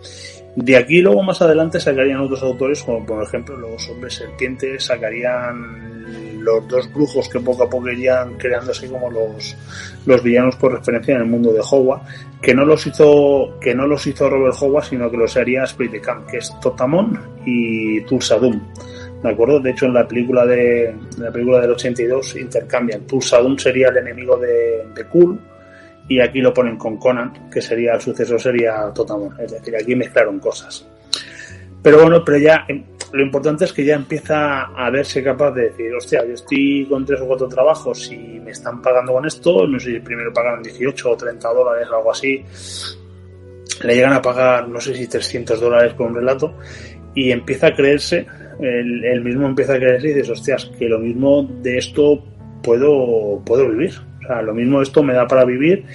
De aquí luego más adelante sacarían otros autores, como por ejemplo los hombres serpientes, sacarían los dos brujos que poco a poco irían creándose como los, los villanos por referencia en el mundo de Hogwarts, que no los hizo, que no los hizo Robert Hogwarts, sino que los haría Spirit Camp, que es Totamon y Tulsadum. ¿De acuerdo? De hecho, en la película de, en la película del 82 intercambian. Tulsadum sería el enemigo de, de Kul, y aquí lo ponen con Conan, que sería el sucesor sería Totamon, es decir, aquí mezclaron cosas. Pero bueno, pero ya em, lo importante es que ya empieza a verse capaz de decir, hostia, yo estoy con tres o cuatro trabajos y me están pagando con esto, no sé si primero pagan 18 o 30 dólares o algo así, le llegan a pagar, no sé si 300 dólares por un relato, y empieza a creerse, el, mismo empieza a creerse y dices, hostias, que lo mismo de esto puedo, puedo vivir. Sea, lo mismo esto me da para vivir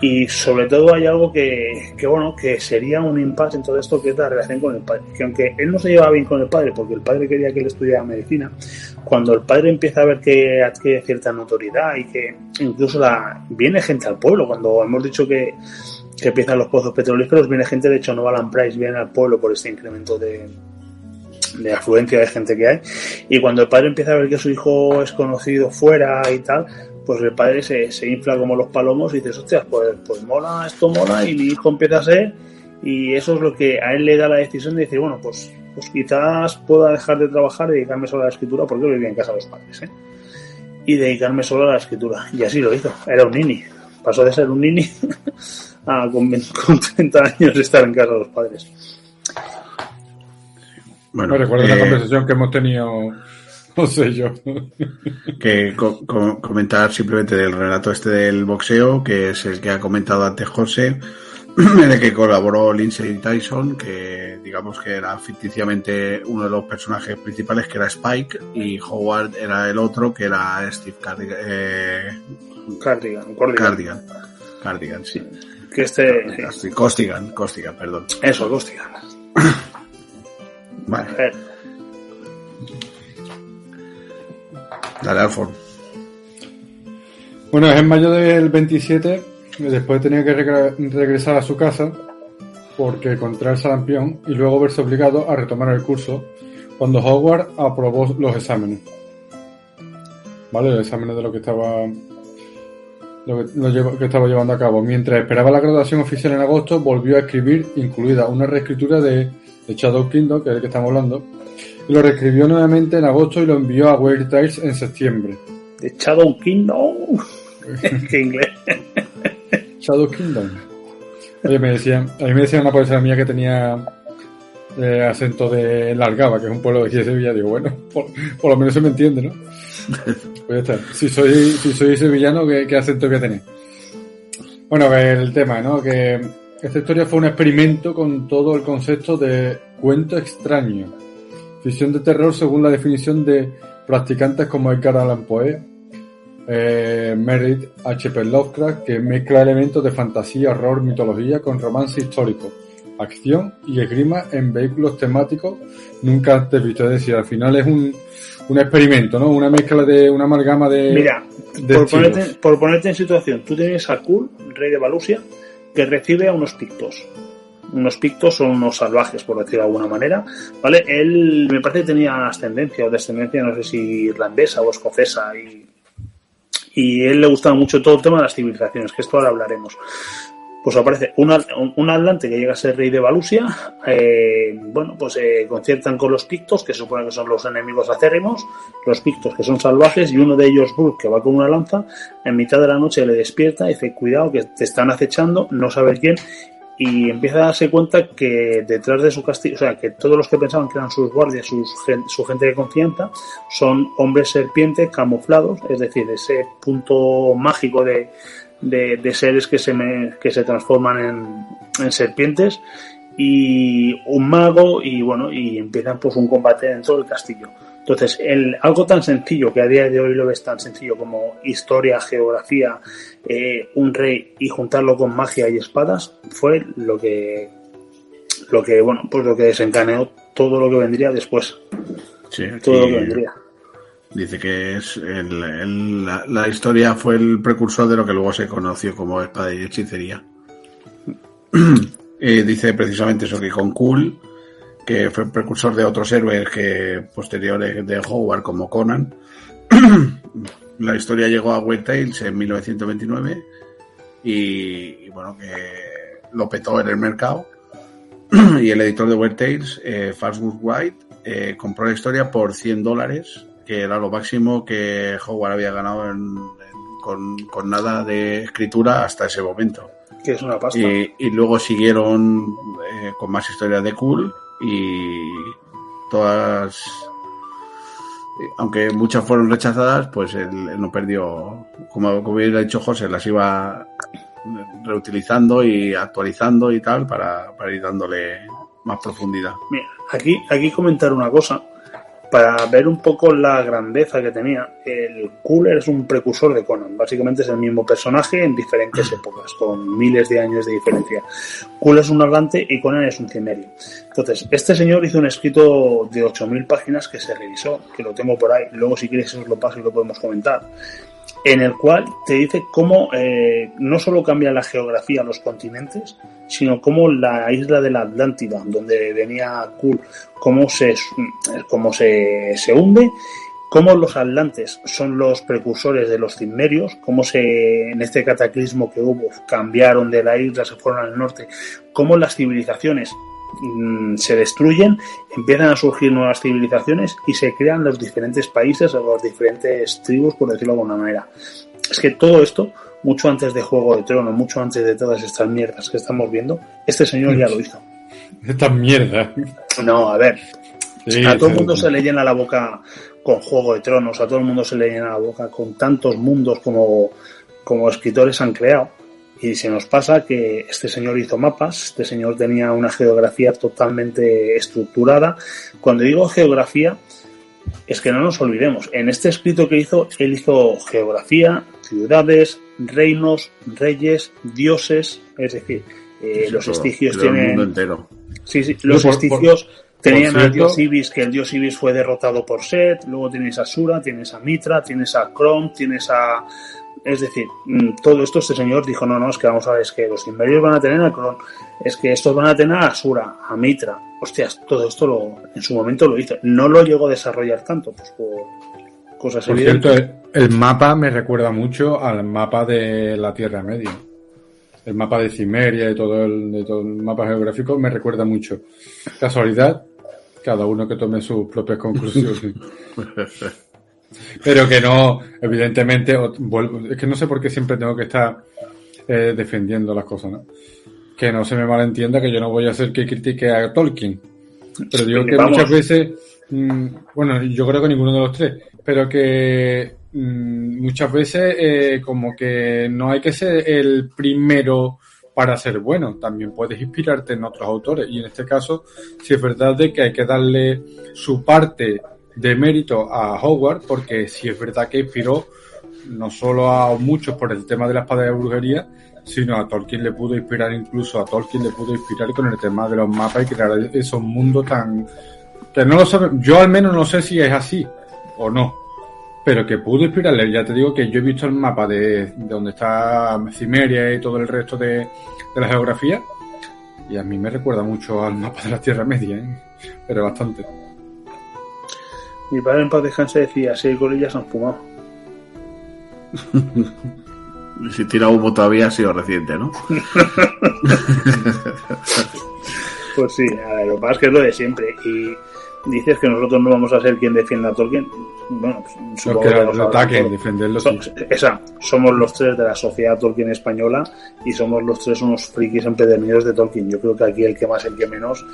y sobre todo hay algo que, que, bueno, que sería un impasse en todo esto que es la relación con el padre. Que aunque él no se llevaba bien con el padre porque el padre quería que él estudiara medicina, cuando el padre empieza a ver que adquiere cierta notoriedad y que incluso la viene gente al pueblo, cuando hemos dicho que, que empiezan los pozos petrolíferos, viene gente, de hecho Novaland Price viene al pueblo por este incremento de, de afluencia de gente que hay. Y cuando el padre empieza a ver que su hijo es conocido fuera y tal, pues el padre se, se infla como los palomos y dices, hostias, pues, pues mola, esto mola, y mi hijo empieza a ser, y eso es lo que a él le da la decisión de decir, bueno, pues, pues quizás pueda dejar de trabajar y dedicarme solo a la escritura, porque vivía en casa de los padres, ¿eh? Y dedicarme solo a la escritura. Y así lo hizo, era un nini. Pasó de ser un nini a con, con 30 años estar en casa de los padres. Bueno, recuerdo eh, la conversación que hemos tenido no sé yo. que co co comentar simplemente del relato este del boxeo, que es el que ha comentado antes José, en el que colaboró Lindsay Tyson, que digamos que era ficticiamente uno de los personajes principales, que era Spike, y Howard era el otro, que era Steve Cardigan. Eh... Cardigan, Cardigan. Cardigan. sí. Que este. Sí. Costigan, Costigan, perdón. Eso, Costigan. vale. Dale, Alfon. Bueno, es en mayo del 27, después tenía que regresar a su casa porque contra el sarampión y luego verse obligado a retomar el curso cuando Howard aprobó los exámenes. ¿Vale? Los exámenes de lo que estaba lo que, estaba llevando a cabo. Mientras esperaba la graduación oficial en agosto, volvió a escribir, incluida una reescritura de, de Shadow Kingdom, que es el que estamos hablando, lo reescribió nuevamente en agosto y lo envió a Weird Tales en septiembre. ¿De Shadow Kingdom? ¿Qué inglés? Shadow Kingdom. Oye, me decían, a mí me decían una profesora mía que tenía eh, acento de Largaba, que es un pueblo de aquí de Sevilla. Digo, bueno, por, por lo menos se me entiende, ¿no? Pues ya está. Si soy, si soy sevillano, ¿qué, qué acento voy a tener? Bueno, el tema, ¿no? Que esta historia fue un experimento con todo el concepto de cuento extraño Ficción de terror según la definición de practicantes como Edgar Allan Poe, eh, Meredith H.P. Lovecraft, que mezcla elementos de fantasía, horror, mitología con romance histórico, acción y esgrima en vehículos temáticos nunca antes visto. Es decir, al final es un, un experimento, ¿no? Una mezcla de, una amalgama de. Mira, de por, ponerte, por ponerte en situación, tú tienes a Kul, rey de Valusia, que recibe a unos pictos. Unos pictos son unos salvajes, por decirlo de alguna manera. ¿Vale? Él me parece que tenía ascendencia o descendencia, no sé si irlandesa o escocesa, y, y él le gustaba mucho todo el tema de las civilizaciones, que esto ahora hablaremos pues aparece un, Atlante que llega a ser rey de Valusia, eh, bueno, pues eh, conciertan con los pictos, que se supone que son los enemigos acérrimos, los pictos que son salvajes, y uno de ellos, Brooke, que va con una lanza, en mitad de la noche le despierta y dice, cuidado, que te están acechando, no sabes quién, y empieza a darse cuenta que detrás de su castillo, o sea, que todos los que pensaban que eran sus guardias, su gente de confianza, son hombres serpientes camuflados, es decir, ese punto mágico de, de, seres que se, que se transforman en, serpientes y un mago y bueno y empiezan pues un combate dentro del castillo entonces el, algo tan sencillo que a día de hoy lo ves tan sencillo como historia geografía eh, un rey y juntarlo con magia y espadas fue lo que lo que bueno pues lo que desencadenó todo lo que vendría después todo lo que vendría Dice que es la, historia fue el precursor de lo que luego se conoció como espada y hechicería. Eh, dice precisamente eso que con Cool, que fue el precursor de otros héroes que posteriores de Howard como Conan, la historia llegó a Weird Tales en 1929 y, bueno que lo petó en el mercado y el editor de Weird Tales, eh, White, eh, compró la historia por 100 dólares que era lo máximo que Howard había ganado con, nada de escritura hasta ese momento. Que es una pasta. Y, luego siguieron eh, con más historias de Cool y todas, aunque muchas fueron rechazadas, pues él, no perdió, como, como hubiera dicho José, las iba reutilizando y actualizando y tal para, para ir dándole más profundidad. Mira, aquí, aquí comentar una cosa para ver un poco la grandeza que tenía, el Cooler es un precursor de Conan. Básicamente es el mismo personaje en diferentes épocas, con miles de años de diferencia. Cooler es un hablante y Conan es un cimerio. Entonces, este señor hizo un escrito de 8.000 páginas que se revisó, que lo tengo por ahí. Luego, si quieres, os lo paso y lo podemos comentar en el cual te dice cómo eh, no solo cambia la geografía los continentes, sino cómo la isla de la Atlántida, donde venía Kul, cómo se, cómo se, se hunde, cómo los atlantes son los precursores de los cimerios, cómo se, en este cataclismo que hubo, cambiaron de la isla, se fueron al norte, cómo las civilizaciones Mm, se destruyen, empiezan a surgir nuevas civilizaciones y se crean los diferentes países o las diferentes tribus, por decirlo de alguna manera. Es que todo esto, mucho antes de Juego de Tronos, mucho antes de todas estas mierdas que estamos viendo, este señor ya lo hizo. Esta mierda. No, a ver. a todo el mundo se le llena la boca con Juego de Tronos, a todo el mundo se le llena la boca con tantos mundos como, como escritores han creado y se nos pasa que este señor hizo mapas, este señor tenía una geografía totalmente estructurada. Cuando digo geografía, es que no nos olvidemos, en este escrito que hizo, él hizo geografía, ciudades, reinos, reyes, dioses, es decir, eh, los estigios tienen... Sí, sí, los estigios tenían al dios Ibis, que el dios Ibis fue derrotado por Set, luego tienes a Sura, tienes a Mitra, tienes a Chrome, tienes a es decir, mm, todo esto este señor dijo, no, no, es que vamos a ver, es que los imperios van a tener a Cron, es que estos van a tener a Asura, a Mitra. Hostias, todo esto lo, en su momento lo hizo. No lo llegó a desarrollar tanto, pues por cosas Por cierto, el mapa me recuerda mucho al mapa de la Tierra Media. El mapa de Cimeria y todo el, de todo el mapa geográfico me recuerda mucho. Casualidad, cada uno que tome sus propias conclusiones. Pero que no, evidentemente, es que no sé por qué siempre tengo que estar eh, defendiendo las cosas, ¿no? Que no se me malentienda que yo no voy a hacer que critique a Tolkien. Pero digo que muchas veces, mm, bueno, yo creo que ninguno de los tres, pero que mm, muchas veces eh, como que no hay que ser el primero para ser bueno, también puedes inspirarte en otros autores y en este caso, si es verdad de que hay que darle su parte de mérito a Howard, porque si es verdad que inspiró no solo a muchos por el tema de la espada de brujería, sino a Tolkien le pudo inspirar, incluso a Tolkien le pudo inspirar con el tema de los mapas y crear esos mundos tan... que no lo saben, yo al menos no sé si es así o no, pero que pudo inspirarle. Ya te digo que yo he visto el mapa de, de donde está Cimeria y todo el resto de, de, la geografía, y a mí me recuerda mucho al mapa de la Tierra Media, ¿eh? pero bastante. Mi padre en paz descanse decía, si hay gorillas han fumado. si tira humo todavía ha sido reciente, ¿no? pues sí, a ver, lo que pasa es que es lo de siempre. Y dices que nosotros no vamos a ser quien defienda a Tolkien. Bueno, pues, supongo que, que ataquen, defenderlo. So, esa, somos los tres de la sociedad Tolkien española y somos los tres unos frikis empedernidos de Tolkien. Yo creo que aquí el que más, el que menos,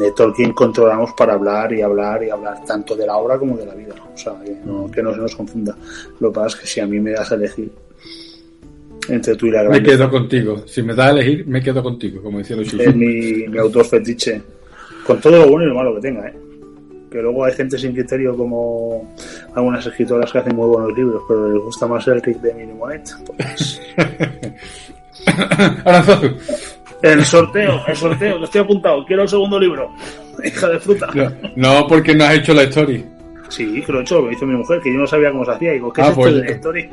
de Tolkien controlamos para hablar y hablar y hablar tanto de la obra como de la vida. O sea, que no, que no se nos confunda. Lo que pasa es que si a mí me das a elegir entre tú y la grande, Me quedo contigo. Si me das a elegir, me quedo contigo, como decía los Es mi, mi autor fetiche. Con todo lo bueno y lo malo que tenga, ¿eh? Que luego hay gente sin criterio como algunas escritoras que hacen muy buenos libros, pero les gusta más el Rick de Minimonet. Pues... el sorteo, el sorteo, que estoy apuntado. Quiero el segundo libro. Hija de fruta. No, no, porque no has hecho la story. Sí, que lo he hecho, lo hizo mi mujer, que yo no sabía cómo se hacía. Digo, ¿qué Ah, es esto pues de la story?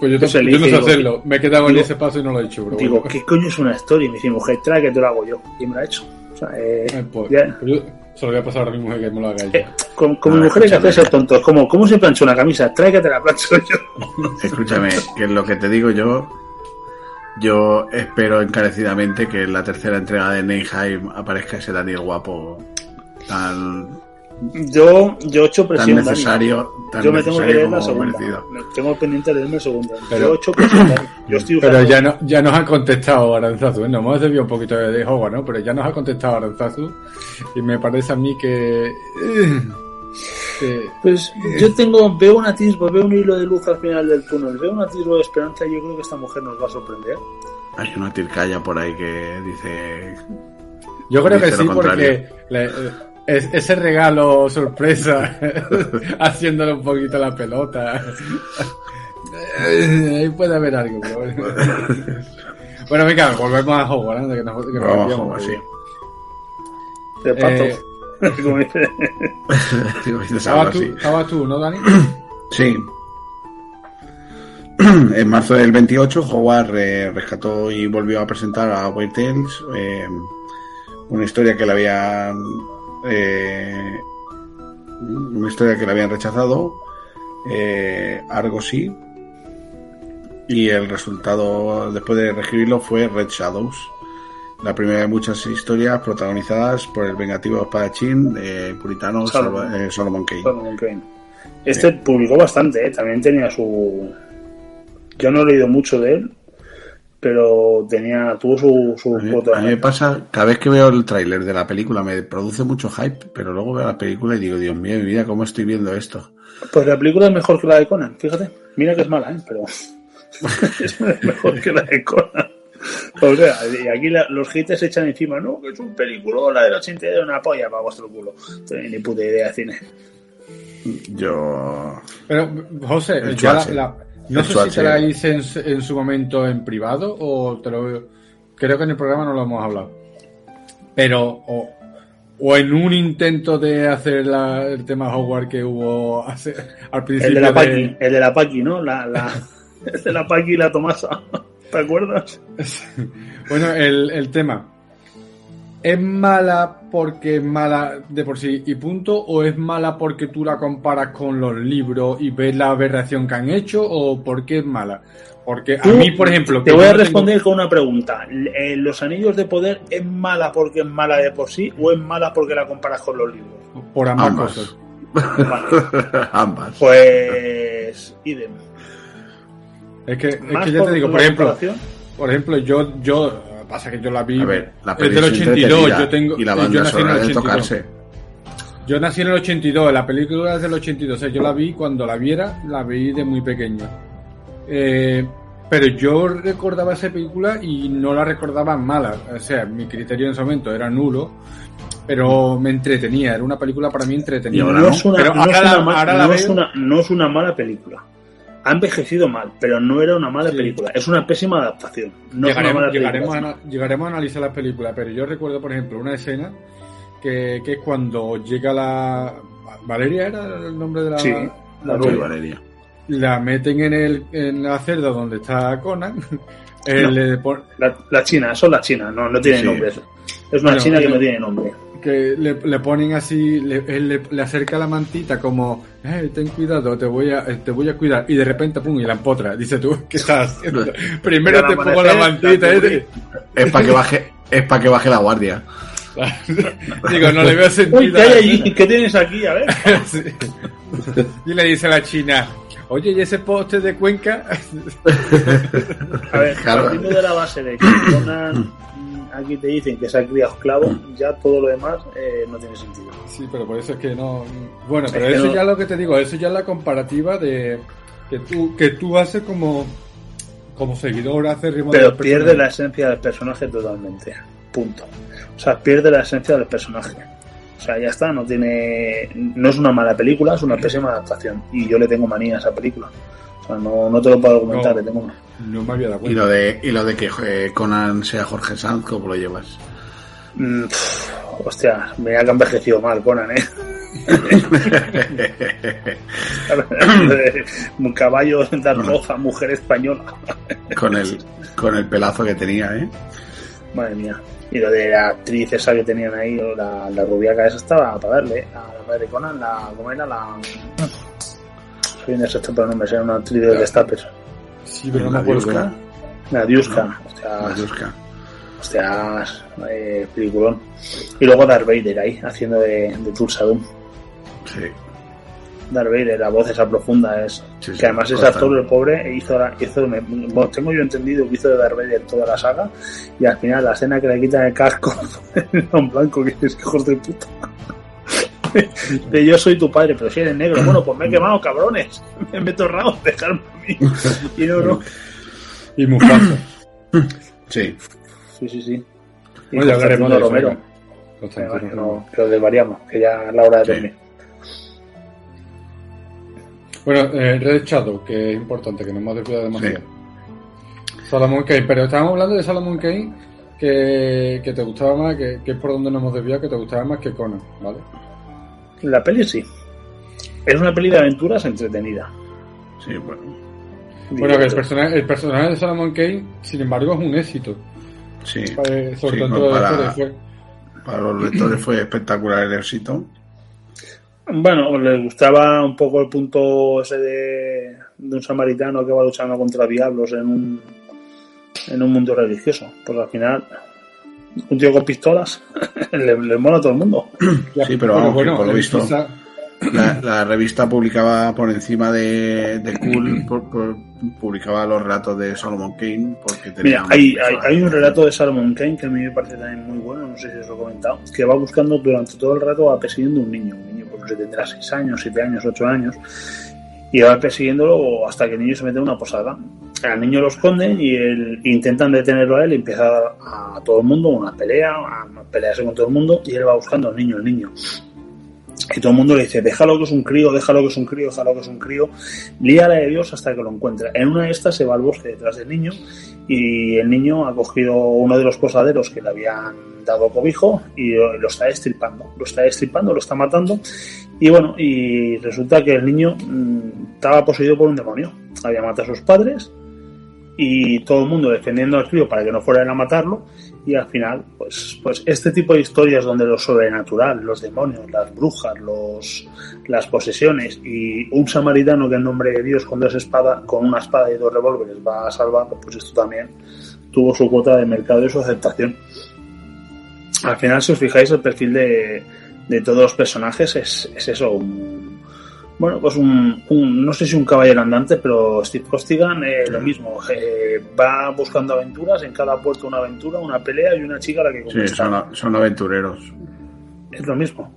Pues yo, Pues yo no sé hacerlo. Me he quedado en ese paso y no lo he hecho, bro. Digo, ¿qué coño es una story? Me dice mi mujer, trae que te lo hago yo. Y me lo ha hecho. O sea, eh, Eh, pues, ya- pues yo se lo voy a pasar a mi mujer que me lo haga eh, ella. con, con Ah, mi mujer hay que hacerse tontos. Como, ¿cómo se plancha una camisa? Trae que te la plancho yo. Escúchame, que lo que te digo yo. Yo espero encarecidamente que en la tercera entrega de Neyheim aparezca ese Daniel guapo tan, Yo, yo he hecho presión. Necesario, tan Yo me tengo que leer la segunda. merecido. Tengo pendiente de leerme la segunda. Pero- yo he hecho presión. Dani. Yo estoy Pero ya, no, ya nos ha contestado Aranzazu, ¿eh? nos hemos desviado un poquito de, Hogwarts, ¿no? Pero ya nos ha contestado Aranzazu y me parece a mí que... Pues yo tengo, veo un atisbo, veo un hilo de luz al final del túnel, veo un atisbo de esperanza y yo creo que esta mujer nos va a sorprender. Hay una tircaya por ahí que dice yo creo que sí, porque le- es- ese regalo sorpresa, haciéndole un poquito la pelota, ahí puede haber algo. Pero bueno. bueno, venga, volvemos a Hogwarts, que nos, que nos Vamos sí. De pato. Eh, ¿Estabas tú, así. estabas tú, ¿no, Dani? Sí. En marzo del 28, Howard eh, rescató y volvió a presentar a Weird Tales, eh, una historia que le habían eh, una historia que le habían rechazado, eh, Argosy, y el resultado después de reescribirlo fue Red Shadows, la primera de muchas historias protagonizadas por el vengativo espadachín eh, puritano Solomon. Eh, Kane. Solomon Kane. Este publicó bastante, ¿eh? también tenía su. Yo no he leído mucho de él, pero tenía tuvo su, su A mí, cuota. a mí me pasa, cada vez que veo el tráiler de la película me produce mucho hype, pero luego veo la película y digo, Dios mío, mi vida, ¿cómo estoy viendo esto? Pues la película es mejor que la de Conan, fíjate. Mira que es mala, ¿eh? pero es mejor que la de Conan. O sea, y aquí la- los hits se echan encima, no, que es un película, la del 80 de una polla para vuestro culo. No tenéis ni puta idea de cine. Yo... Pero, José, El ya la- la- no sé si te la Schwarzenegger. hice en, en su momento en privado o te lo creo que en el programa no lo hemos hablado. Pero, o, o en un intento de hacer la- el tema Howard que hubo hace- al principio. El de la de- Paqui, el de la Paqui, ¿no? La, la, el de la Paqui y la Tomasa. ¿Te acuerdas? Bueno, el, el tema. ¿Es mala porque es mala de por sí y punto? ¿O es mala porque tú la comparas con los libros y ves la aberración que han hecho? ¿O por qué es mala? Porque a mí, por ejemplo... Te voy a tengo- responder con una pregunta. Eh, ¿Los anillos de poder es mala porque es mala de por sí o es mala porque la comparas con los libros? Por ambas, Ambas. cosas. Vale, Ambas. pues idem. Es que, es que ya te digo, por ejemplo, por ejemplo, yo, yo, pasa que yo la vi A ver, la es peli del es 82, entretenida yo tengo, y la yo nací en el sonora de 82. tocarse. Yo nací en el 82, la película es del 82, o sea, yo la vi cuando la viera, la vi de muy pequeño. Eh, pero yo recordaba esa película y no la recordaba mala, o sea, mi criterio en ese momento era nulo, pero me entretenía, era una película para mí entretenida. No, no. es una, Pero no ahora es la- una ma- ahora la no es veo- una- no es una mala película. Ha envejecido mal, pero no era una mala Sí. película. Es una pésima adaptación. No es una llegaremos, mala llegaremos, a, película. ana- llegaremos a analizar las películas, pero yo recuerdo, por ejemplo, una escena que, que es cuando llega la... Valeria era el nombre de la... Sí. La rubia. Valeria. La meten en, el, en la cerda donde está Conan. eh, No. La, la china, son la china, no, no tiene Sí. nombre. Es es una Bueno, china que no tiene nombre. Que le, le ponen así, le, le, le acerca la mantita como, eh, ten cuidado, te voy a, te voy a cuidar. Y de repente, pum, y la empotra. Dice tú, ¿qué estás haciendo? Primero te pongo la mantita. ¿eh? Es para que baje, es para que baje la guardia. Digo, no le veo sentido. Uy, ¿qué tienes aquí? A ver. Sí. Y le dice a la china, oye, ¿y ese poste de Cuenca? A ver, partiendo de la base de que Conan aquí te dicen que se ha criado esclavo, ya todo lo demás eh, no tiene sentido. Sí, pero por eso es que no. Bueno, pero Es eso no- ya lo que te digo, eso ya es la comparativa de que tú, que tú haces como, como seguidor, haces ritmo Pero pierde la esencia del personaje totalmente. Punto. O sea, pierde la esencia del personaje. O sea, ya está, no tiene. No es una mala película, es una pésima adaptación. Y yo le tengo manía a esa película. Sea, no, no te lo puedo argumentar, No. tengo. No me había dado Y lo de, y lo de que eh, Conan sea Jorge Sanz, ¿cómo lo llevas? Mm, pff, hostia, me ha envejecido mal, Conan, ¿eh? Un caballo dar voz a mujer española. con el, con el pelazo que tenía, ¿eh? Madre mía. Y lo de la actriz esa que tenían ahí, la, la rubiaca esa estaba para darle. A la madre Conan, la, ¿cómo era? La. Soy un exacto pero no me sé, una actriz de destapes. Sí, pero no me acuerdo. Nadiuska. Nadiuska. hostias, eh, peliculón. Y luego Darth Vader ahí, haciendo de, de Tulsa Doom. Sí. Darth Vader, la voz esa profunda es. Sí, sí, que además ese actor, el pobre, hizo, la- hizo me- bueno, tengo yo entendido que hizo de Darth Vader toda la saga y al final la escena que le quitan el casco un blanco que es hijos de puta. De yo soy tu padre, pero si eres negro, bueno, pues me he quemado, cabrones. Me he torrado, dejarme a mí. Y no, no. Y Mufasa. Sí. Sí, sí, sí. Y Bueno, ya hablaremos de Romero. Constantino no, que lo desvariamos, que ya es la hora de Sí. dormir. Bueno, eh, Red Shadow, que es importante, que no hemos desviado demasiado. Solomon Kane, pero estábamos hablando de Solomon Kane, que, que te gustaba más, que, que es por donde nos hemos desviado, que te gustaba más que Conan, ¿vale? La peli sí. Es una peli de aventuras entretenida. Sí, bueno. Bueno, que el personaje, el personaje de Solomon Kane, sin embargo, es un éxito. Sí. eh, sobre Sí, todo para- historia. Fue- Para los lectores fue espectacular el éxito. Bueno, les gustaba un poco el punto ese de, de un samaritano que va luchando contra diablos en un, en un mundo religioso. Pues al final, un tío con pistolas le, le mola a todo el mundo. Sí, pero vamos, que por lo visto- La, la revista publicaba por encima de, de Cool, por- por- publicaba los relatos de Solomon Kane porque tenía Mira, hay, hay, hay un relato de Salomon Kane que a mí me parece también muy bueno, no sé si os lo he comentado, que va buscando durante todo el rato, va persiguiendo un niño, un niño pues no sé, tendrá 6 años, 7 años, 8 años, y va persiguiéndolo hasta que el niño se mete en una posada. Al niño lo esconden y él- intentan detenerlo a él y empieza a, a todo el mundo una pelea, a pelearse con todo el mundo y él va buscando al niño, el niño. Y todo el mundo le dice, déjalo que es un crío, déjalo que es un crío, déjalo que es un crío. Líala de Dios hasta que lo encuentra. En una de estas se va al bosque detrás del niño y el niño ha cogido uno de los posaderos que le habían dado cobijo y lo está destripando. Lo está destripando, lo está matando. Y bueno, y resulta que el niño mm, estaba poseído por un demonio. Había matado a sus padres y todo el mundo defendiendo al crío para que no fueran a matarlo y al final pues pues este tipo de historias donde lo sobrenatural los demonios las brujas los las posesiones y un samaritano que en nombre de Dios con dos espadas con una espada y dos revólveres va a salvarlo pues esto también tuvo su cuota de mercado y su aceptación. Al final si os fijáis el perfil de, de todos los personajes es, es eso bueno, pues un, un- no sé si un caballero andante, pero Steve Costigan eh, lo mismo, eh, va buscando aventuras, en cada puerto una aventura, una pelea y una chica a la que Sí, conquistar. son, son aventureros. Es lo mismo.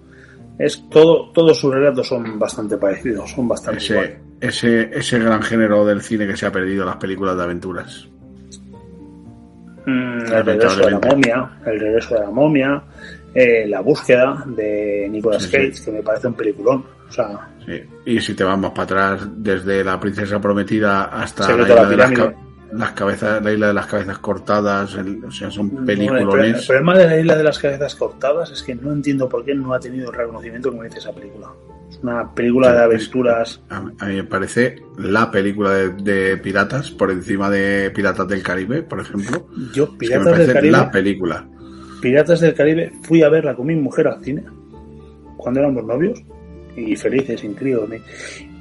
Es todo, todos sus relatos son bastante parecidos, son bastante igual. Ese, ese, ese gran género del cine que se ha perdido, las películas de aventuras. Mm, el regreso de la momia, el regreso de la momia, eh, la búsqueda de Nicolas Sí, Cage, sí. que me parece un peliculón. O sea, Sí. Y si te vas más para atrás, desde la princesa prometida hasta la isla la de las, cabezas, la isla de las cabezas cortadas, el- o sea, son el, pro- el peliculones. problema de la isla de las cabezas cortadas es que no entiendo por qué no ha tenido el reconocimiento que merece esa película. Es una película de aventuras. A, a mí me parece la película de, de piratas por encima de Piratas del Caribe, por ejemplo. Yo, Es que Piratas del Caribe. la película. Piratas del Caribe fui a verla con mi mujer al cine cuando éramos novios y felices, sin crío.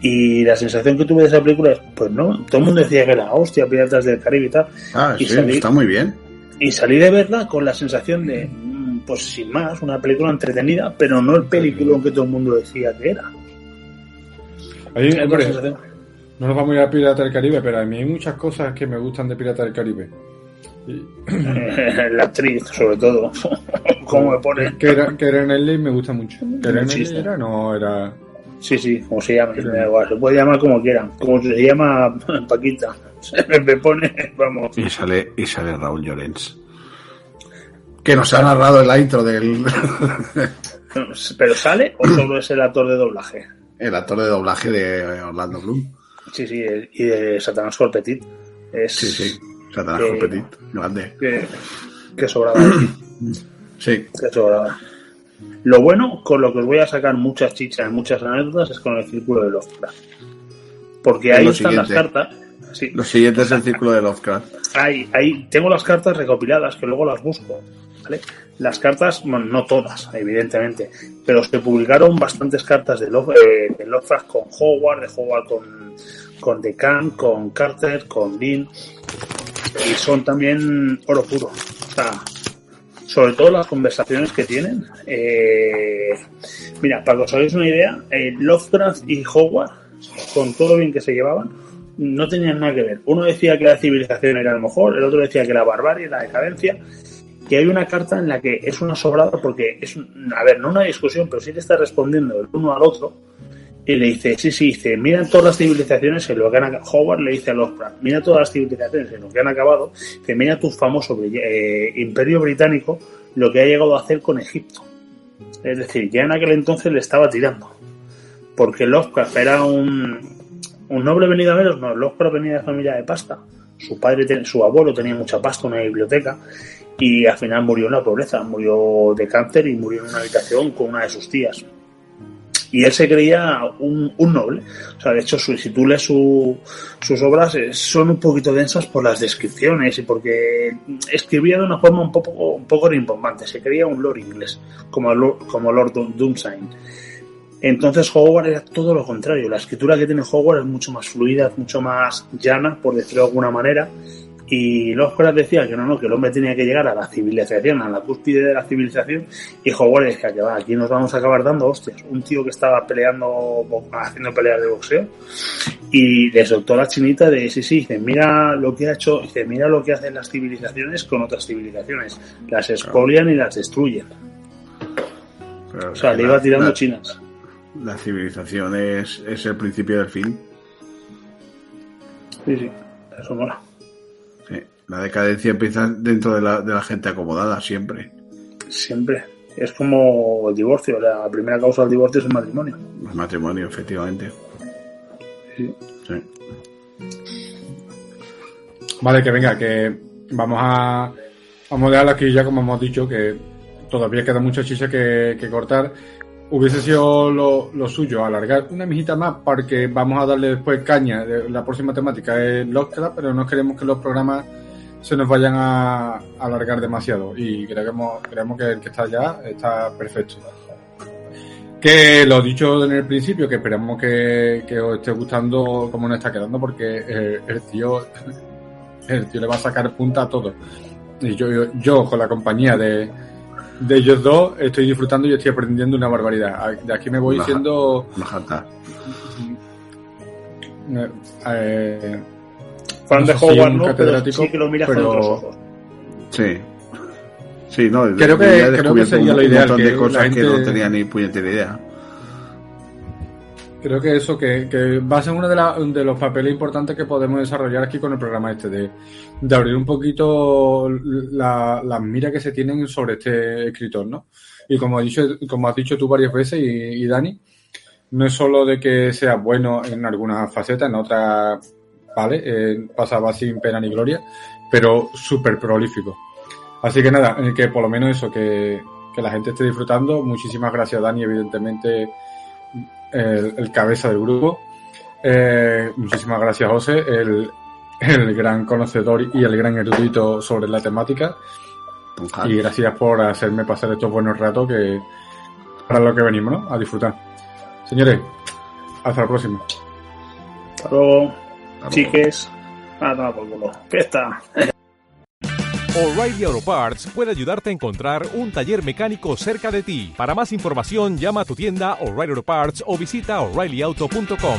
Y la sensación que tuve de esa película es, pues no, todo el mundo decía que era hostia, Piratas del Caribe y tal. Ah, Y sí, salí- está muy bien. Y salí de verla con la sensación de, mm, pues sin más, una película entretenida, pero no el película que todo el mundo decía que era. Ahí, hombre, no nos vamos a ir a Pirata del Caribe, pero a mí hay muchas cosas que me gustan de Pirata del Caribe. La actriz, sobre todo. ¿Cómo me pone? Que era, que era en el me gusta mucho. Que era era, no era. Sí, sí, como se llama, me da igual, se puede llamar como quieran. Como se llama Paquita. Me pone, vamos. Y sale, y sale Raúl Llorens. Que nos ha narrado en la intro del ¿Pero sale o solo es el actor de doblaje? el actor de doblaje de Orlando Bloom. Sí, sí, y de Satanás Corpetit. Es Sí, sí. Satanás Que- Petit, grande. que, que sobraba decir, Sí, que sobraba. Lo bueno, con lo que os voy a sacar muchas chichas, muchas anécdotas, es con el círculo de Lovecraft. Porque ahí están las cartas. Sí, lo siguiente es el círculo de Lovecraft. ahí, ahí tengo las cartas recopiladas, que luego las busco. ¿vale? Las cartas, bueno, no todas, evidentemente, pero se publicaron bastantes cartas de, Love, eh, de Lovecraft con Howard, de Howard con, con Decan, con Carter, con Dean, y son también oro puro. O sea, sobre todo las conversaciones que tienen. eh, mira, para que os hagáis una idea, eh, Lovecraft y Howard, con todo lo bien que se llevaban, no tenían nada que ver. Uno decía que la civilización era lo mejor, el otro decía que la barbarie, la decadencia. Que hay una carta en la que es una sobrada porque es, a ver, no una discusión, pero sí le está respondiendo el uno al otro. Y le dice, sí, sí, dice, mira todas las civilizaciones en lo que han acabado. Howard le dice a Lovecraft, mira todas las civilizaciones en lo que han acabado. Dice, mira tu famoso eh, imperio británico, lo que ha llegado a hacer con Egipto. Es decir, ya en aquel entonces le estaba tirando. Porque Lovecraft era un, un noble venido a menos, no, Lovecraft venía de familia de pasta. Su padre, su abuelo tenía mucha pasta, una biblioteca, y al final murió en la pobreza, murió de cáncer y murió en una habitación con una de sus tías. Y él se creía un, noble. O sea, de hecho, si tú lees su- sus obras, eh, son un poquito densas por las descripciones y porque escribía de una forma un poco, un poco rimbombante. Se creía un lord inglés, como, Lord- como Lord. Entonces Howard era todo lo contrario. La escritura que tiene Howard es mucho más fluida, mucho más llana, por decirlo de alguna manera. Y Lovecraft decía que no, no, que el hombre tenía que llegar a la civilización, a la cúspide de la civilización. Y Howard decía que va, aquí nos vamos a acabar dando hostias. Un tío que estaba peleando, haciendo peleas de boxeo. Y le soltó la chinita de, sí, sí, dice, mira lo que ha hecho, dice, mira lo que hacen las civilizaciones con otras civilizaciones. Las expolian y las destruyen. Pero O sea, le iba tirando la- chinas. La civilización es, es el principio del fin. Sí, sí, eso mola. La decadencia empieza dentro de la, de la gente acomodada, siempre. Siempre. Es como el divorcio. La primera causa del divorcio es el matrimonio. El matrimonio, efectivamente. Sí. Sí. Vale, que venga, que vamos a, a modelar aquí ya como hemos dicho, que todavía queda mucha chicha que, que cortar. Hubiese sido lo, lo suyo alargar una mijita más porque vamos a darle después caña. de- La próxima temática es Lovecraft, pero no queremos que los programas se nos vayan a, a alargar demasiado y creemos, creemos que el que está ya está perfecto. Que lo dicho en el principio, que esperamos que, que os esté gustando como nos está quedando porque el tío el tío le va a sacar punta a todo. Y yo, yo, yo, con la compañía de, de ellos dos estoy disfrutando y estoy aprendiendo una barbaridad. De aquí me voy Ajá. siendo eh, eh, Fan No de Howard un no, pero sí que lo miras pero- con otros ojos. Sí. Sí, no, Creo que- ya he creo que sería un, lo un ideal, montón que de la cosas que no tenía ni puñetera idea. creo que eso, que, que va a ser uno de, la- de los papeles importantes que podemos desarrollar aquí con el programa este, de, de abrir un poquito la- las miras que se tienen sobre este escritor, ¿no? Y como, has dicho, como has dicho tú varias veces, y, y Dani, no es solo de que sea bueno en algunas facetas, en otras, vale, eh, pasaba sin pena ni gloria, pero súper prolífico. Así que nada, que por lo menos eso, que, que la gente esté disfrutando. Muchísimas gracias, Dani, evidentemente el, el cabeza del grupo. Eh, muchísimas gracias, José, el, el gran conocedor y el gran erudito sobre la temática. Y gracias por hacerme pasar estos buenos ratos que para lo que venimos, ¿no? A disfrutar. Señores, hasta la próxima. Hasta luego. Chiques, ah, a tomar por culo. Fiesta. O'Reilly Auto Parts puede ayudarte a encontrar un taller mecánico cerca de ti. Para más información, llama a tu tienda O'Reilly Auto Parts o visita oreillyauto.com.